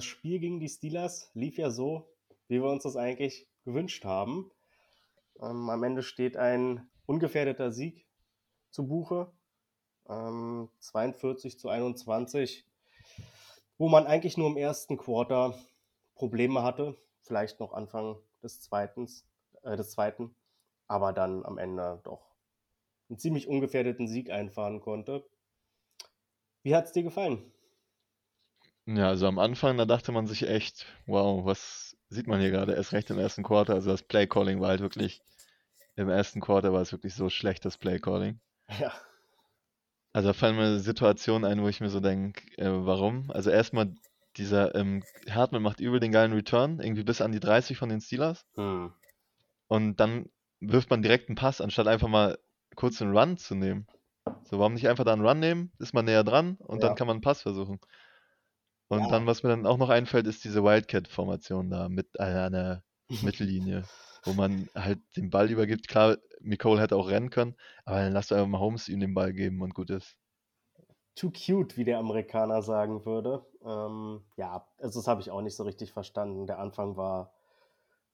das Spiel gegen die Steelers lief ja so, wie wir uns das eigentlich gewünscht haben. Ähm, am Ende steht ein ungefährdeter Sieg zu Buche. Ähm, 42 zu 21, wo man eigentlich nur im ersten Quarter Probleme hatte. Vielleicht noch Anfang des, Zweitens, äh, des zweiten, aber dann am Ende doch einen ziemlich ungefährdeten Sieg einfahren konnte. Wie hat es dir gefallen? Ja, also am Anfang, da dachte man sich echt, wow, was sieht man hier gerade? Erst recht im ersten Quarter. Also das Play-Calling war halt wirklich, im ersten Quarter war es wirklich so schlecht, das Play-Calling. Ja. Also da fallen mir Situationen ein, wo ich mir so denke, äh, warum? Also erstmal dieser ähm, Hartman macht übel den geilen Return, irgendwie bis an die 30 von den Steelers. Hm. Und dann wirft man direkt einen Pass, anstatt einfach mal kurz einen Run zu nehmen. So, warum nicht einfach da einen Run nehmen? Ist man näher dran und Ja. dann kann man einen Pass versuchen. Und Ja. dann, was mir dann auch noch einfällt, ist diese Wildcat-Formation da mit äh, einer Mittellinie, wo man halt den Ball übergibt. Klar, Nicole hätte auch rennen können, aber dann lasst einfach mal Holmes ihm den Ball geben und gut ist. Too cute, wie der Amerikaner sagen würde. Ähm, ja, also das habe ich auch nicht so richtig verstanden. Der Anfang war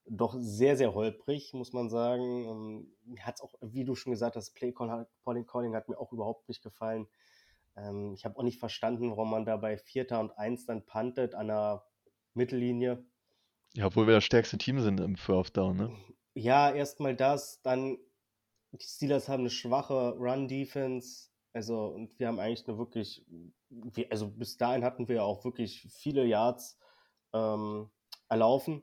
doch sehr, sehr holprig, muss man sagen. Ähm, Mir hat es auch, wie du schon gesagt hast, Play Call- Calling Calling hat mir auch überhaupt nicht gefallen. Ähm, ich habe auch nicht verstanden, warum man da bei Vierter und Eins dann puntet an der Mittellinie. Ja, obwohl wir das stärkste Team sind im Fourth Down, ne? Ja, erstmal das, dann die Steelers haben eine schwache Run-Defense. Also, und wir haben eigentlich eine wirklich, wir, also bis dahin hatten wir ja auch wirklich viele Yards ähm, erlaufen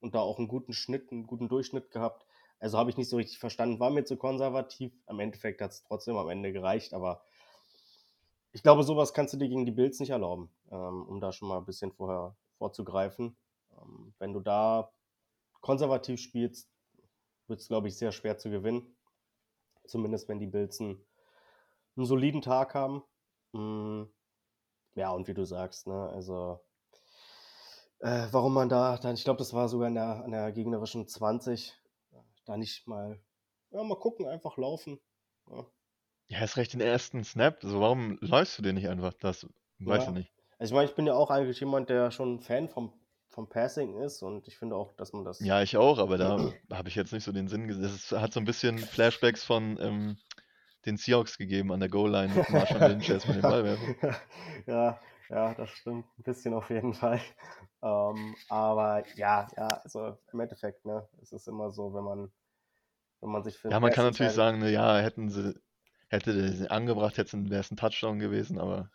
und da auch einen guten Schnitt, einen guten Durchschnitt gehabt. Also habe ich nicht so richtig verstanden, war mir zu konservativ. Am Endeffekt hat es trotzdem am Ende gereicht, aber ich glaube, sowas kannst du dir gegen die Bills nicht erlauben, ähm, um da schon mal ein bisschen vorher vorzugreifen. Ähm, wenn du da konservativ spielst, wird es, glaube ich, sehr schwer zu gewinnen. Zumindest wenn die Bills einen, einen soliden Tag haben. Mm, ja, und wie du sagst, ne, also äh, warum man da, dann, ich glaube, das war sogar in der, an der gegnerischen 20, da nicht mal, ja, mal gucken, einfach laufen. Ja. Ja, ist recht den ersten Snap. So, warum läufst du den nicht einfach? Das weiß Ja. ich nicht. Also ich meine, ich bin ja auch eigentlich jemand, der schon ein Fan vom, vom Passing ist und ich finde auch, dass man das. Ja, ich auch, aber da habe ich jetzt nicht so den Sinn gesehen. Es hat so ein bisschen Flashbacks von ähm, den Seahawks gegeben an der Goal-Line mit Marshall Lynch erstmal den Ball werfen. ja, ja, das stimmt. Ein bisschen auf jeden Fall. Ähm, aber ja, ja, also im Endeffekt, ne, es ist immer so, wenn man, wenn man sich für Ja, man kann natürlich sagen, ne, ja, hätten sie, hätte der sie angebracht, wäre es ein Touchdown gewesen, aber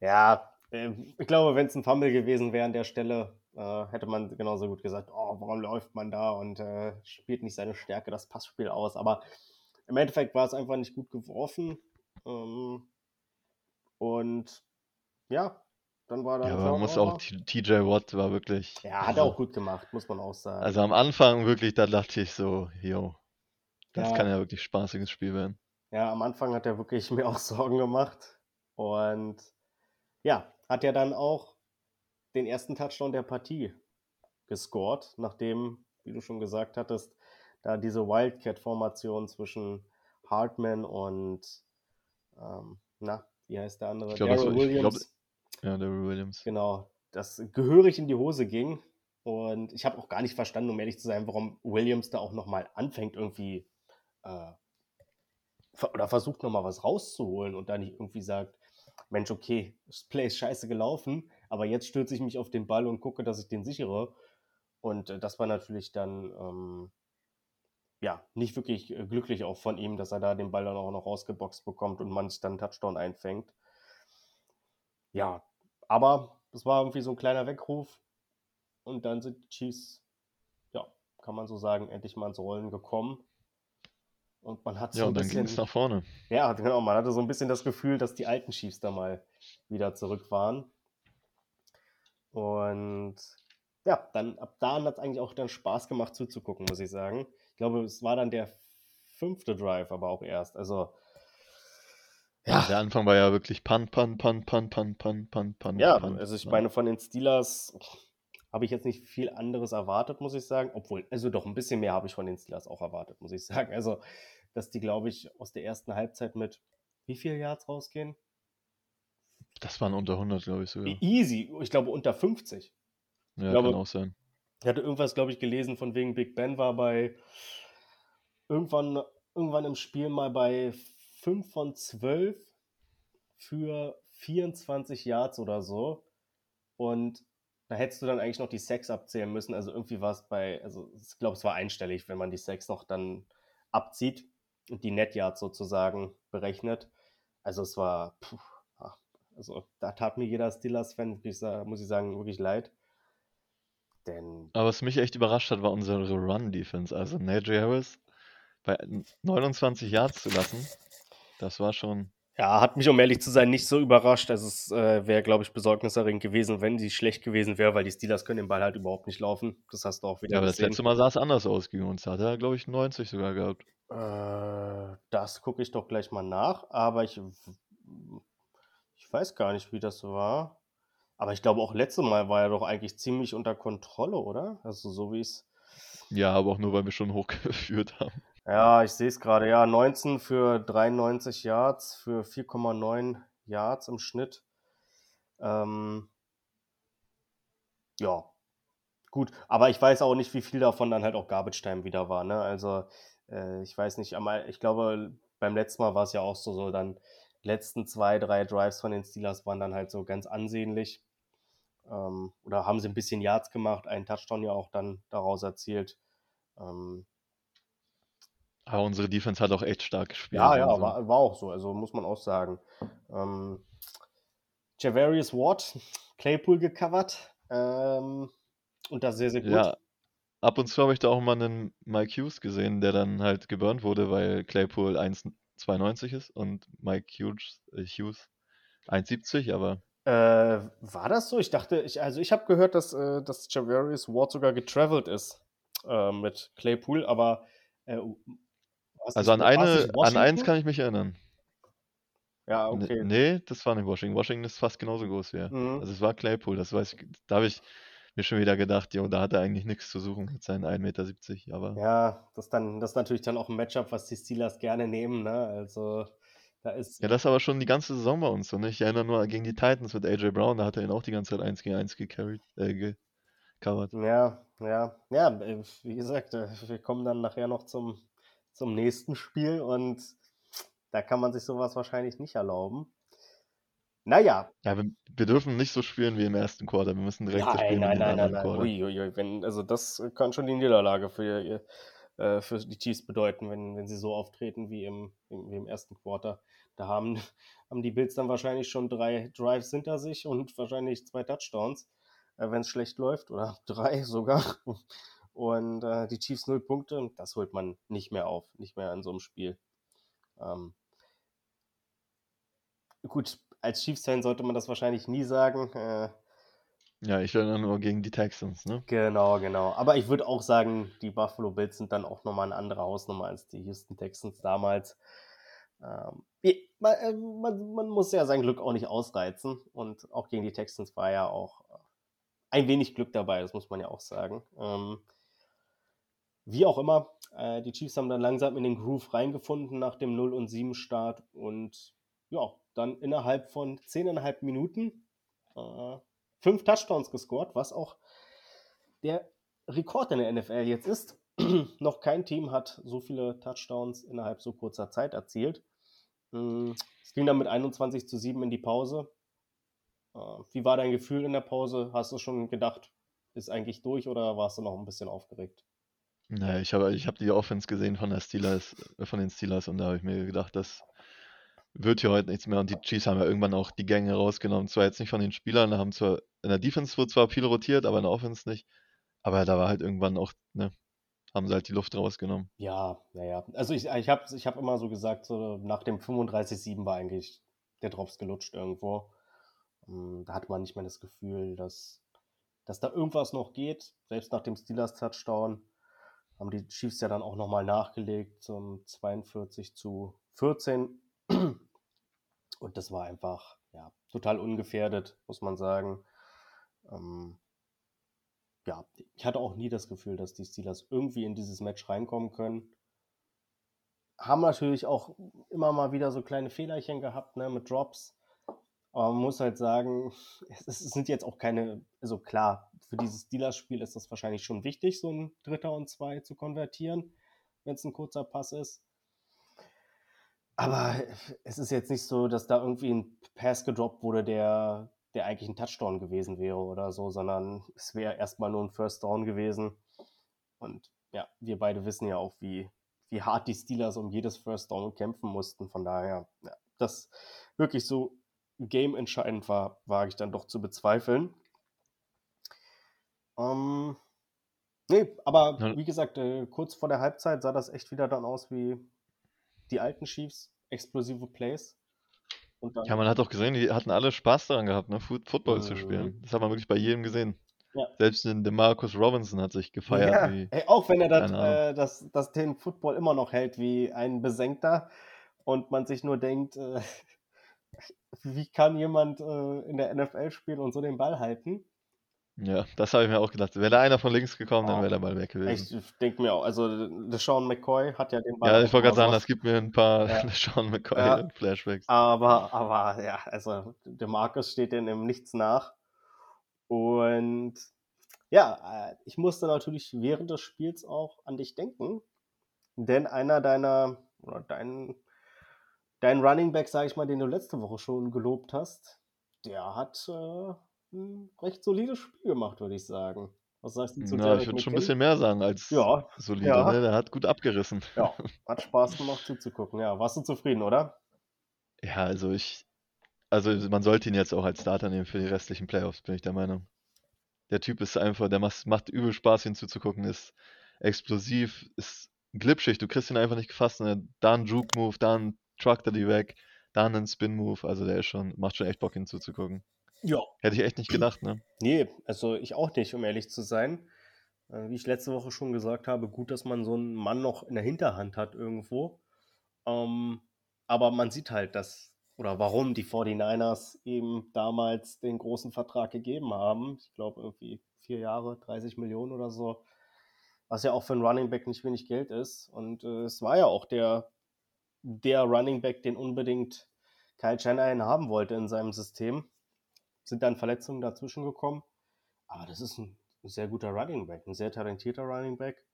Ja, ähm, ich glaube, wenn es ein Fumble gewesen wäre an der Stelle, äh, hätte man genauso gut gesagt, oh, warum läuft man da und äh, spielt nicht seine Stärke, das Passspiel aus. Aber im Endeffekt war es einfach nicht gut geworfen. Ähm, und ja, dann war dann. ja, aber man muss auch, TJ Watt war wirklich, Ja, hat er also, auch gut gemacht, muss man auch sagen. also am Anfang wirklich, da dachte ich so, yo, das Ja. kann ja wirklich spaßiges Spiel werden. Ja, am Anfang hat er wirklich mir auch Sorgen gemacht. Und ja, hat ja dann auch den ersten Touchdown der Partie gescored, nachdem, wie du schon gesagt hattest, da diese Wildcat-Formation zwischen Hartman und, ähm, na, wie heißt der andere? Glaub, war- ich glaub- Williams. Ja, der Williams. Genau, das gehörig in die Hose ging. Und ich habe auch gar nicht verstanden, um ehrlich zu sein, warum Williams da auch nochmal anfängt, irgendwie äh, oder versucht nochmal was rauszuholen und da nicht irgendwie sagt, Mensch, okay, das Play ist scheiße gelaufen, aber jetzt stürze ich mich auf den Ball und gucke, dass ich den sichere. Und äh, das war natürlich dann ähm, ja nicht wirklich äh, glücklich auch von ihm, dass er da den Ball dann auch noch rausgeboxt bekommt und man dann einen Touchdown einfängt. Ja, aber es war irgendwie so ein kleiner Weckruf. Und dann sind die Chiefs, ja, kann man so sagen, endlich mal ins Rollen gekommen. Und man hat ja, so ein bisschen. nach vorne. Ja, genau. Man hatte so ein bisschen das Gefühl, dass die alten Chiefs da mal wieder zurück waren. Und ja, dann ab da hat es eigentlich auch dann Spaß gemacht zuzugucken, muss ich sagen. Ich glaube, es war dann der fünfte Drive, aber auch erst. Also. Ja der Anfang war ja wirklich Pan, Pan, Pan, Pan, Pan, Pan, Pan, Pan. Ja, pan, also ich meine, von den Steelers habe ich jetzt nicht viel anderes erwartet, muss ich sagen. Obwohl, also doch ein bisschen mehr habe ich von den Steelers auch erwartet, muss ich sagen. Also, dass die, glaube ich, aus der ersten Halbzeit mit wie viel Yards rausgehen? Das waren unter 100, glaube ich sogar. Easy, ich glaube unter 50. Ja, glaube- kann auch sein. Ich hatte irgendwas, glaube ich, gelesen, von wegen Big Ben war bei irgendwann, irgendwann im Spiel mal bei 5 von 12 für 24 Yards oder so. Und da hättest du dann eigentlich noch die Sex abzählen müssen. Also irgendwie war es bei, also ich glaube, es war einstellig, wenn man die Sex noch dann abzieht und die Net Yards sozusagen berechnet. Also es war, puh, ah, also da tat mir jeder Steelers-Fan, muss ich sagen, wirklich leid. Denn Aber was mich echt überrascht hat, war unsere Run-Defense. Also Najee Harris bei 29 Yards zu lassen, das war schon. Ja, hat mich, um ehrlich zu sein, nicht so überrascht. Also es äh, wäre, glaube ich, besorgniserregend gewesen, wenn sie schlecht gewesen wäre, weil die Steelers können den Ball halt überhaupt nicht laufen. Das hast du auch wieder Ja, aber das gesehen. letzte Mal sah es anders aus gegen uns. Da hat er, glaube ich, 90 sogar gehabt. Äh, das gucke ich doch gleich mal nach, aber ich, ich weiß gar nicht, wie das war. Aber ich glaube, auch letztes Mal war er doch eigentlich ziemlich unter Kontrolle, oder? Also so wie es. Ja, aber auch nur, weil wir schon hochgeführt haben. Ja, ich sehe es gerade. Ja, 19 für 93 Yards, für 4,9 Yards im Schnitt. Ähm, ja, gut. Aber ich weiß auch nicht, wie viel davon dann halt auch Garbage Time wieder war. Ne? Also, äh, ich weiß nicht. Ich glaube, beim letzten Mal war es ja auch so, so dann letzten zwei, drei Drives von den Steelers waren dann halt so ganz ansehnlich. Ähm, oder haben sie ein bisschen Yards gemacht, einen Touchdown ja auch dann daraus erzielt. Ähm, Aber unsere Defense hat auch echt stark gespielt. ja, ja, also. war, war auch so, also muss man auch sagen. Ähm, Javarius Ward, Claypool gecovert ähm, und das sehr, sehr gut. Ja, ab und zu habe ich da auch mal einen Mike Hughes gesehen, der dann halt geburnt wurde, weil Claypool 1,92 ist und Mike Hughes, äh, Hughes 1,70, aber Äh, war das so? Ich dachte, ich, also ich habe gehört, dass, äh, dass Javarius Ward sogar getravelt ist äh, mit Claypool, aber war's also an eine, an eins kann ich mich erinnern. Ja, N- okay. Nee, das war nicht Washington. Washington ist fast genauso groß wie er. Mhm. Also es war Claypool, das weiß ich. Da habe ich mir schon wieder gedacht, jo, da hat er eigentlich nichts zu suchen mit seinen 1,70 Meter. Aber Ja, das, dann, das ist natürlich dann auch ein Matchup, was die Steelers gerne nehmen. Ne? Also da ist ja, das ist aber schon die ganze Saison bei uns so. Ne? Ich erinnere nur gegen die Titans mit AJ Brown, da hat er ihn auch die ganze Zeit 1 gegen 1 gecarried, äh, gecovert. Ja, ja, ja, wie gesagt, äh, wir kommen dann nachher noch zum, zum nächsten Spiel und da kann man sich sowas wahrscheinlich nicht erlauben. Naja, Ja, wir, wir dürfen nicht so spielen wie im ersten Quarter. Wir müssen direkt so nein, spielen nein, wie im nein, nein, nein. Quarter. Ui, ui, wenn, also das kann schon die Niederlage für, äh, für die Chiefs bedeuten, wenn, wenn sie so auftreten wie im, im, wie im ersten Quarter. Da haben, haben die Bills dann wahrscheinlich schon drei Drives hinter sich und wahrscheinlich zwei Touchdowns, äh, wenn es schlecht läuft, oder drei sogar. Und äh, die Chiefs null Punkte, das holt man nicht mehr auf, nicht mehr in so einem Spiel. Ähm, gut, als Chiefs-Fan sollte man das wahrscheinlich nie sagen. Äh, Ja, ich erinnere nur gegen die Texans, ne? Genau, genau. Aber ich würde auch sagen, die Buffalo Bills sind dann auch nochmal eine andere Hausnummer als die Houston Texans damals. Ähm, man, äh, man, man muss ja sein Glück auch nicht ausreizen. Und auch gegen die Texans war ja auch äh, ein wenig Glück dabei, das muss man ja auch sagen. Ähm, wie auch immer, äh, die Chiefs haben dann langsam in den Groove reingefunden nach dem 0 und 7 Start und ja, dann innerhalb von 10,5 Minuten äh, fünf Touchdowns gescored, was auch der Rekord in der NFL jetzt ist. Noch kein Team hat so viele Touchdowns innerhalb so kurzer Zeit erzielt. Mm, Es ging dann mit 21 zu 7 in die Pause. Äh, Wie war dein Gefühl in der Pause? Hast du schon gedacht, ist eigentlich durch oder warst du noch ein bisschen aufgeregt? Naja, ich habe ich hab die Offense gesehen von der Steelers, äh, von den Steelers und da habe ich mir gedacht, das wird hier heute nichts mehr. Und die Chiefs haben ja irgendwann auch die Gänge rausgenommen. Zwar jetzt nicht von den Spielern, da haben zwar, in der Defense wurde zwar viel rotiert, aber in der Offense nicht. Aber da war halt irgendwann auch, ne, haben sie halt die Luft rausgenommen. Ja, ja, ja. Also ich, ich habe ich hab immer so gesagt, so nach dem 35-7 war eigentlich der Drops gelutscht irgendwo. Ähm, Da hatte man nicht mehr das Gefühl, dass, dass da irgendwas noch geht. Selbst nach dem Steelers-Touchdown haben die Chiefs ja dann auch nochmal nachgelegt zum 42 zu 14. Und das war einfach ja, total ungefährdet, muss man sagen. Ähm, ja, ich hatte auch nie das Gefühl, dass die Steelers irgendwie in dieses Match reinkommen können. Haben natürlich auch immer mal wieder so kleine Fehlerchen gehabt, ne, mit Drops. Aber man muss halt sagen, es, es sind jetzt auch keine, also klar, für dieses Steelers-Spiel ist das wahrscheinlich schon wichtig, so ein Dritter und Zwei zu konvertieren, wenn es ein kurzer Pass ist. Aber es ist jetzt nicht so, dass da irgendwie ein Pass gedroppt wurde, der, der eigentlich ein Touchdown gewesen wäre oder so, sondern es wäre erstmal nur ein First Down gewesen. Und ja, wir beide wissen ja auch, wie, wie hart die Steelers um jedes First Down kämpfen mussten. Von daher, ja, das wirklich so game entscheidend war, wage ich dann doch zu bezweifeln. Ähm, nee, aber wie gesagt, äh, kurz vor der Halbzeit sah das echt wieder dann aus wie die alten Chiefs, explosive Plays. Dann, Ja, man hat auch gesehen, die hatten alle Spaß daran gehabt, ne, Foot Football zu Mhm. spielen. Das hat man wirklich bei jedem gesehen. Ja. Selbst in DeMarcus Robinson hat sich gefeiert. ja, Wie, ey, auch wenn er das, äh, das, das den Football immer noch hält wie ein Besenkter und man sich nur denkt, äh, wie kann jemand äh, in der NFL spielen und so den Ball halten? Ja, das habe ich mir auch gedacht. Wäre da einer von links gekommen, dann Oh. wäre der Ball weg gewesen. Ich denke mir auch, also Deshaun McCoy hat ja den Ball. Ja, ich wollte gerade sagen, das gibt mir ein paar Ja. Sean McCoy Ja. Aber, aber ja, also der Markus steht denen im Nichts nach. Und ja, äh, ich musste natürlich während des Spiels auch an dich denken. Denn einer deiner, oder dein, dein Running Back, sage ich mal, den du letzte Woche schon gelobt hast, der hat äh, ein recht solides Spiel gemacht, würde ich sagen. Was sagst du zu Na, ich würde schon ein bisschen mehr sagen als Ja, solide. ja. Ne? Der hat gut abgerissen. ja, hat Spaß gemacht zuzugucken. Ja, warst du zufrieden, oder? Ja, also ich, also man sollte ihn jetzt auch als Starter nehmen für die restlichen Playoffs, bin ich der Meinung. Der Typ ist einfach, der macht, macht übel Spaß, ihn zuzugucken, ist explosiv, ist glitschig, du kriegst ihn einfach nicht gefasst. Ne? Da ein Juke-Move, da ein Truck er die weg, da ein Spin-Move, also der ist schon, macht schon echt Bock, ihn zuzugucken. Ja. Hätte ich echt nicht gedacht, ne? Nee, also ich auch nicht, um ehrlich zu sein. Äh, Wie ich letzte Woche schon gesagt habe, gut, dass man so einen Mann noch in der Hinterhand hat irgendwo. Ähm, aber man sieht halt, dass, oder warum die 49ers eben damals den großen Vertrag gegeben haben. Ich glaube, irgendwie vier Jahre, 30 Millionen oder so. Was ja auch für einen Running Back nicht wenig Geld ist. Und äh, es war ja auch der, der Running Back, den unbedingt Kyle Shanahan haben wollte in seinem System sind dann Verletzungen dazwischen gekommen. Aber das ist ein sehr guter Running Back, ein sehr talentierter Running Back.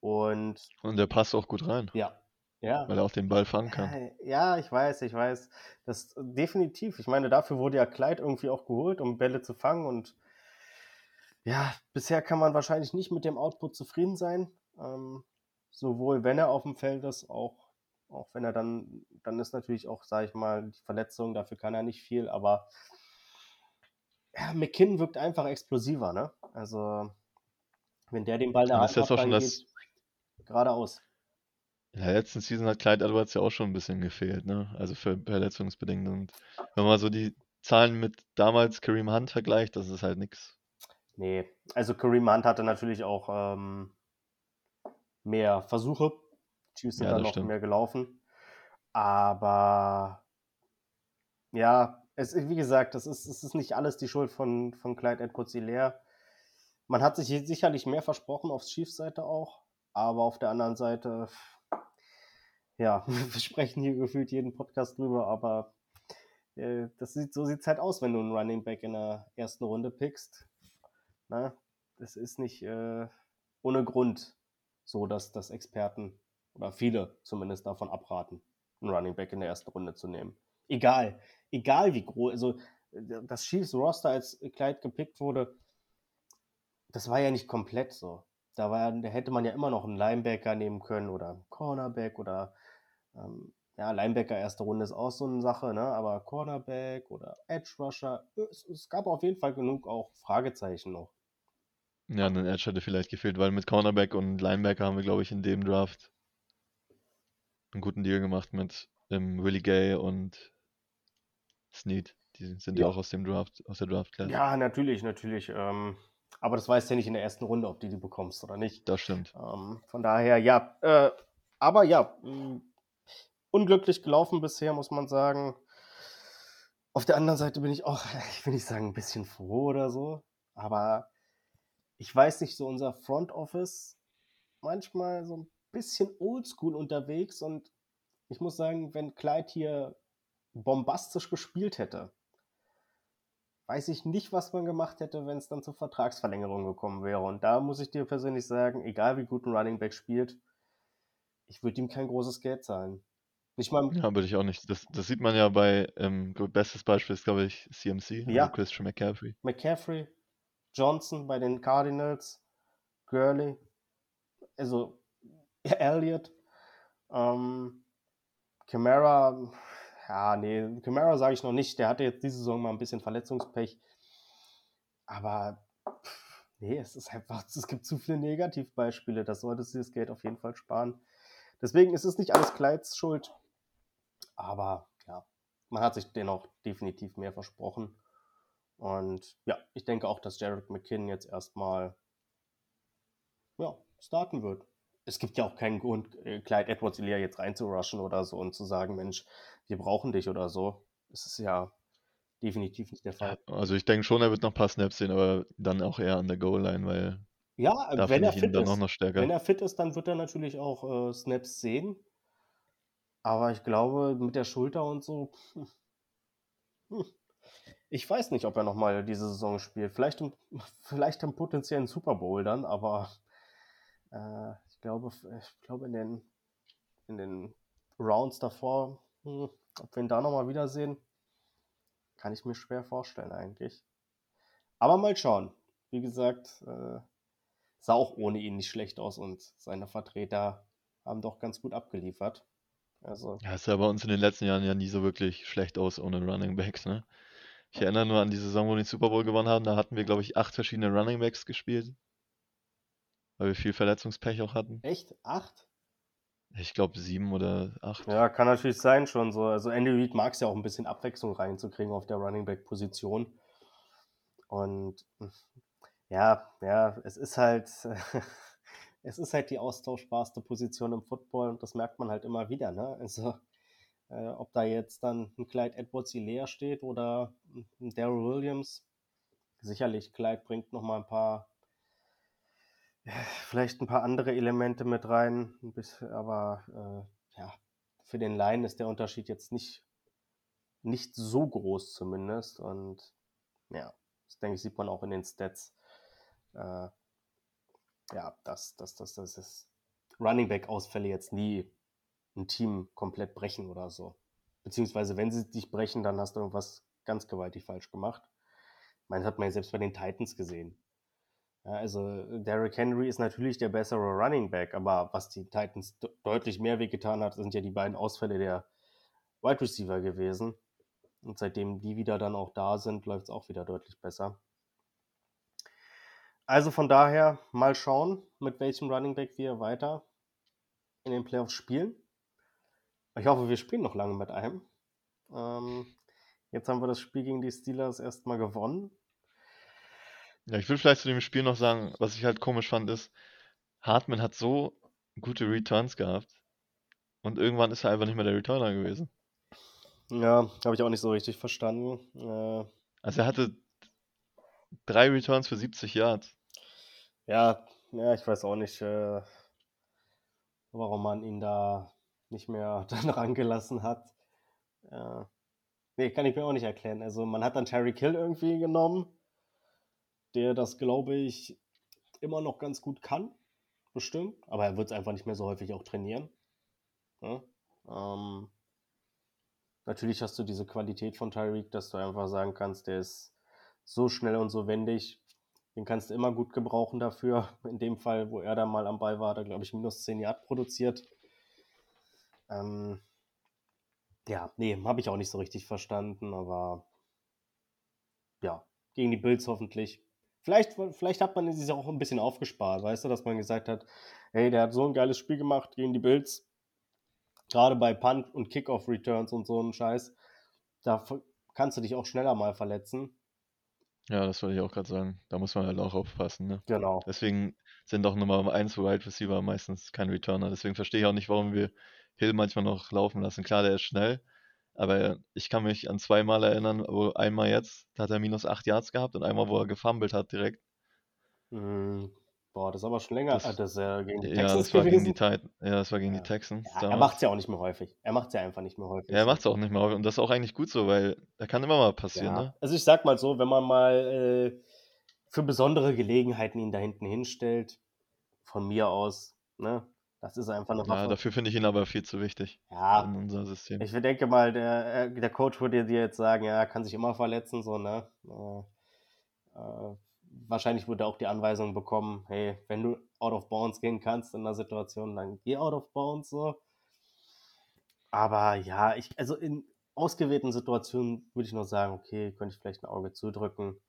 Und Und der passt auch gut rein, ja, ja. weil er auch den Ball fangen kann. Ja, ich weiß, ich weiß. Das definitiv. Ich meine, dafür wurde ja Clyde irgendwie auch geholt, um Bälle zu fangen. Und ja, bisher kann man wahrscheinlich nicht mit dem Output zufrieden sein. Ähm, sowohl wenn er auf dem Feld ist, auch, auch wenn er dann, dann ist natürlich auch, sage ich mal, die Verletzung, dafür kann er nicht viel, aber ja, McKinn wirkt einfach explosiver, ne? Also, wenn der den Ball jetzt hat, auch schon dann das, geradeaus. In der letzten Season hat Clyde Edwards ja auch schon ein bisschen gefehlt, ne? Also für verletzungsbedingt. Und wenn man so die Zahlen mit damals Kareem Hunt vergleicht, das ist halt nix. Nee, also Kareem Hunt hatte natürlich auch ähm, mehr Versuche. Chiefs sind Ja, dann noch stimmt. mehr gelaufen. Aber ja, es wie gesagt, das ist, es ist nicht alles die Schuld von, von Clyde edwards hilaire Man hat sich sicherlich mehr versprochen, auf Chiefs Seite auch. Aber auf der anderen Seite, ja, wir sprechen hier gefühlt jeden Podcast drüber, aber äh, das sieht, so sieht es halt aus, wenn du einen Running Back in der ersten Runde pickst. Na, das ist nicht äh, ohne Grund so, dass, dass Experten oder viele zumindest davon abraten, einen Running Back in der ersten Runde zu nehmen. Egal, egal wie groß, also das Chiefs Roster, als Clyde gepickt wurde, das war ja nicht komplett so. Da, war, da hätte man ja immer noch einen Linebacker nehmen können oder einen Cornerback oder ähm, ja, Linebacker erste Runde ist auch so eine Sache, ne? aber Cornerback oder Edge Rusher, es, es gab auf jeden Fall genug auch Fragezeichen noch. Ja, ein Edge hätte vielleicht gefehlt, weil mit Cornerback und Linebacker haben wir, glaube ich, in dem Draft einen guten Deal gemacht mit ähm, Willie Gay und Snead. Die sind ja auch aus dem Draft, aus der Draft Class. Ja, natürlich, natürlich. Ähm, aber das weißt du ja nicht in der ersten Runde, ob du die bekommst oder nicht. Das stimmt. Ähm, von daher, ja. Äh, aber ja, mh, unglücklich gelaufen bisher, muss man sagen. Auf der anderen Seite bin ich auch, ich will nicht sagen, ein bisschen froh oder so. Aber ich weiß nicht, so unser Front Office manchmal so ein bisschen oldschool unterwegs und ich muss sagen, wenn Clyde hier bombastisch gespielt hätte, weiß ich nicht, was man gemacht hätte, wenn es dann zur Vertragsverlängerung gekommen wäre. Und da muss ich dir persönlich sagen, egal wie gut ein Running Back spielt, ich würde ihm kein großes Geld zahlen. Ich meine, ja, würde ich auch nicht. Das, das sieht man ja bei, ähm, bestes Beispiel ist, glaube ich, CMC, also ja. also Christian McCaffrey. McCaffrey, Johnson bei den Cardinals, Gurley, also Elliott, ähm, Camara, ja, nee, Camara sage ich noch nicht. Der hatte jetzt diese Saison mal ein bisschen Verletzungspech. Aber nee, es ist einfach, es gibt zu viele Negativbeispiele. Das solltest du das Geld auf jeden Fall sparen. Deswegen ist es nicht alles Kleids Schuld. Aber ja, man hat sich dennoch definitiv mehr versprochen. Und ja, ich denke auch, dass Jared McKinn jetzt erstmal ja, starten wird. Es gibt ja auch keinen Grund, äh, Clyde Edwards Elia jetzt reinzurushen oder so und zu sagen, Mensch, wir brauchen dich oder so. Das ist ja definitiv nicht der Fall. Also ich denke schon, er wird noch ein paar Snaps sehen, aber dann auch eher an der Goal-Line, weil ja, wenn er fit ist, wenn er fit ist, dann wird er natürlich auch äh, Snaps sehen. Aber ich glaube, mit der Schulter und so, hm, hm, ich weiß nicht, ob er nochmal diese Saison spielt. Vielleicht, im, vielleicht im potenziellen Super Bowl dann, aber äh, glaube, ich glaube in den, in den Rounds davor, hm, ob wir ihn da nochmal wiedersehen, kann ich mir schwer vorstellen eigentlich. Aber mal schauen. Wie gesagt, äh, sah auch ohne ihn nicht schlecht aus und seine Vertreter haben doch ganz gut abgeliefert. Also. Ja, es sah bei uns in den letzten Jahren ja nie so wirklich schlecht aus ohne Running Backs, ne? Ich erinnere nur an die Saison, wo wir den Super Bowl gewonnen haben. Da hatten wir, glaube ich, acht verschiedene Running Backs gespielt. Weil wir viel Verletzungspech auch hatten. Echt? Acht? Ich glaube sieben oder acht. Ja, kann natürlich sein schon so. Also Andy Reid mag es ja auch ein bisschen Abwechslung reinzukriegen auf der Running Back Position. Und ja, ja, es ist halt, es ist halt die austauschbarste Position im Football und das merkt man halt immer wieder. Ne? Also äh, ob da jetzt dann ein Clyde Edwards leer steht oder ein Daryl Williams. Sicherlich, Clyde bringt noch mal ein paar, vielleicht ein paar andere Elemente mit rein, aber äh, ja, für den Laien ist der Unterschied jetzt nicht, nicht so groß zumindest. Und ja, das denke ich, sieht man auch in den Stats. Äh, ja, dass, dass, dass das Running Back-Ausfälle jetzt nie ein Team komplett brechen oder so. Beziehungsweise, wenn sie dich brechen, dann hast du irgendwas ganz gewaltig falsch gemacht. Ich meine, das hat man ja selbst bei den Titans gesehen. Ja, also Derrick Henry ist natürlich der bessere Running Back, aber was die Titans de deutlich mehr wehgetan hat, sind ja die beiden Ausfälle der Wide Receiver gewesen. Und seitdem die wieder dann auch da sind, läuft es auch wieder deutlich besser. Also von daher mal schauen, mit welchem Running Back wir weiter in den Playoffs spielen. Ich hoffe, wir spielen noch lange mit einem. Ähm, jetzt haben wir das Spiel gegen die Steelers erstmal gewonnen. Ja, ich will vielleicht zu dem Spiel noch sagen, was ich halt komisch fand, ist, Hartman hat so gute Returns gehabt und irgendwann ist er einfach nicht mehr der Returner gewesen. Ja, habe ich auch nicht so richtig verstanden. Äh, also er hatte drei Returns für 70 Yards. Ja, ja, ich weiß auch nicht, äh, warum man ihn da nicht mehr dann rangelassen hat. Äh, nee, kann ich mir auch nicht erklären. Also man hat dann Terry Kill irgendwie genommen, der das, glaube ich, immer noch ganz gut kann. Bestimmt. Aber er wird es einfach nicht mehr so häufig auch trainieren. Ja? Ähm, natürlich hast du diese Qualität von Tyreek, dass du einfach sagen kannst, der ist so schnell und so wendig. Den kannst du immer gut gebrauchen dafür. In dem Fall, wo er da mal am Ball war, er, glaube ich, minus 10 Yard produziert. Ähm, ja, nee, habe ich auch nicht so richtig verstanden, aber ja, gegen die Bills hoffentlich. Vielleicht, vielleicht hat man sich auch ein bisschen aufgespart, weißt du, dass man gesagt hat, hey, der hat so ein geiles Spiel gemacht gegen die Bills. Gerade bei Punt und Kickoff-Returns und so ein Scheiß. Da kannst du dich auch schneller mal verletzen. Ja, das wollte ich auch gerade sagen. Da muss man halt auch aufpassen. Ne? Genau. Deswegen sind auch Nummer 1 Wide Receiver meistens kein Returner. Deswegen verstehe ich auch nicht, warum wir Hill manchmal noch laufen lassen. Klar, der ist schnell, aber ich kann mich an zweimal erinnern, wo einmal jetzt, da hat er minus 8 Yards gehabt und einmal, wo er gefummelt hat direkt. Mm, boah, das ist aber schon länger. Das- ah, das ist ja gegen die Ja, Texans das war gegen die Titans. Ja, das war gegen Ja. die Texans. Ja, er macht es ja auch nicht mehr häufig. Er macht es ja einfach nicht mehr häufig. Ja, er macht es auch nicht mehr häufig. Und das ist auch eigentlich gut so, weil da kann immer mal passieren, ne? Also ich sag mal so, wenn man mal äh, für besondere Gelegenheiten ihn da hinten hinstellt, von mir aus, ne, das ist einfach eine Ja, Waffe. dafür finde ich ihn aber viel zu wichtig Ja, in unser System. ich denke mal, der, äh, der Coach würde dir jetzt sagen, ja, er kann sich immer verletzen, so, ne? Äh, äh, wahrscheinlich würde er auch die Anweisung bekommen, hey, wenn du out of bounds gehen kannst in einer Situation, dann geh out of bounds, so. Aber ja, ich, also in ausgewählten Situationen würde ich noch sagen, okay, könnte ich vielleicht ein Auge zudrücken.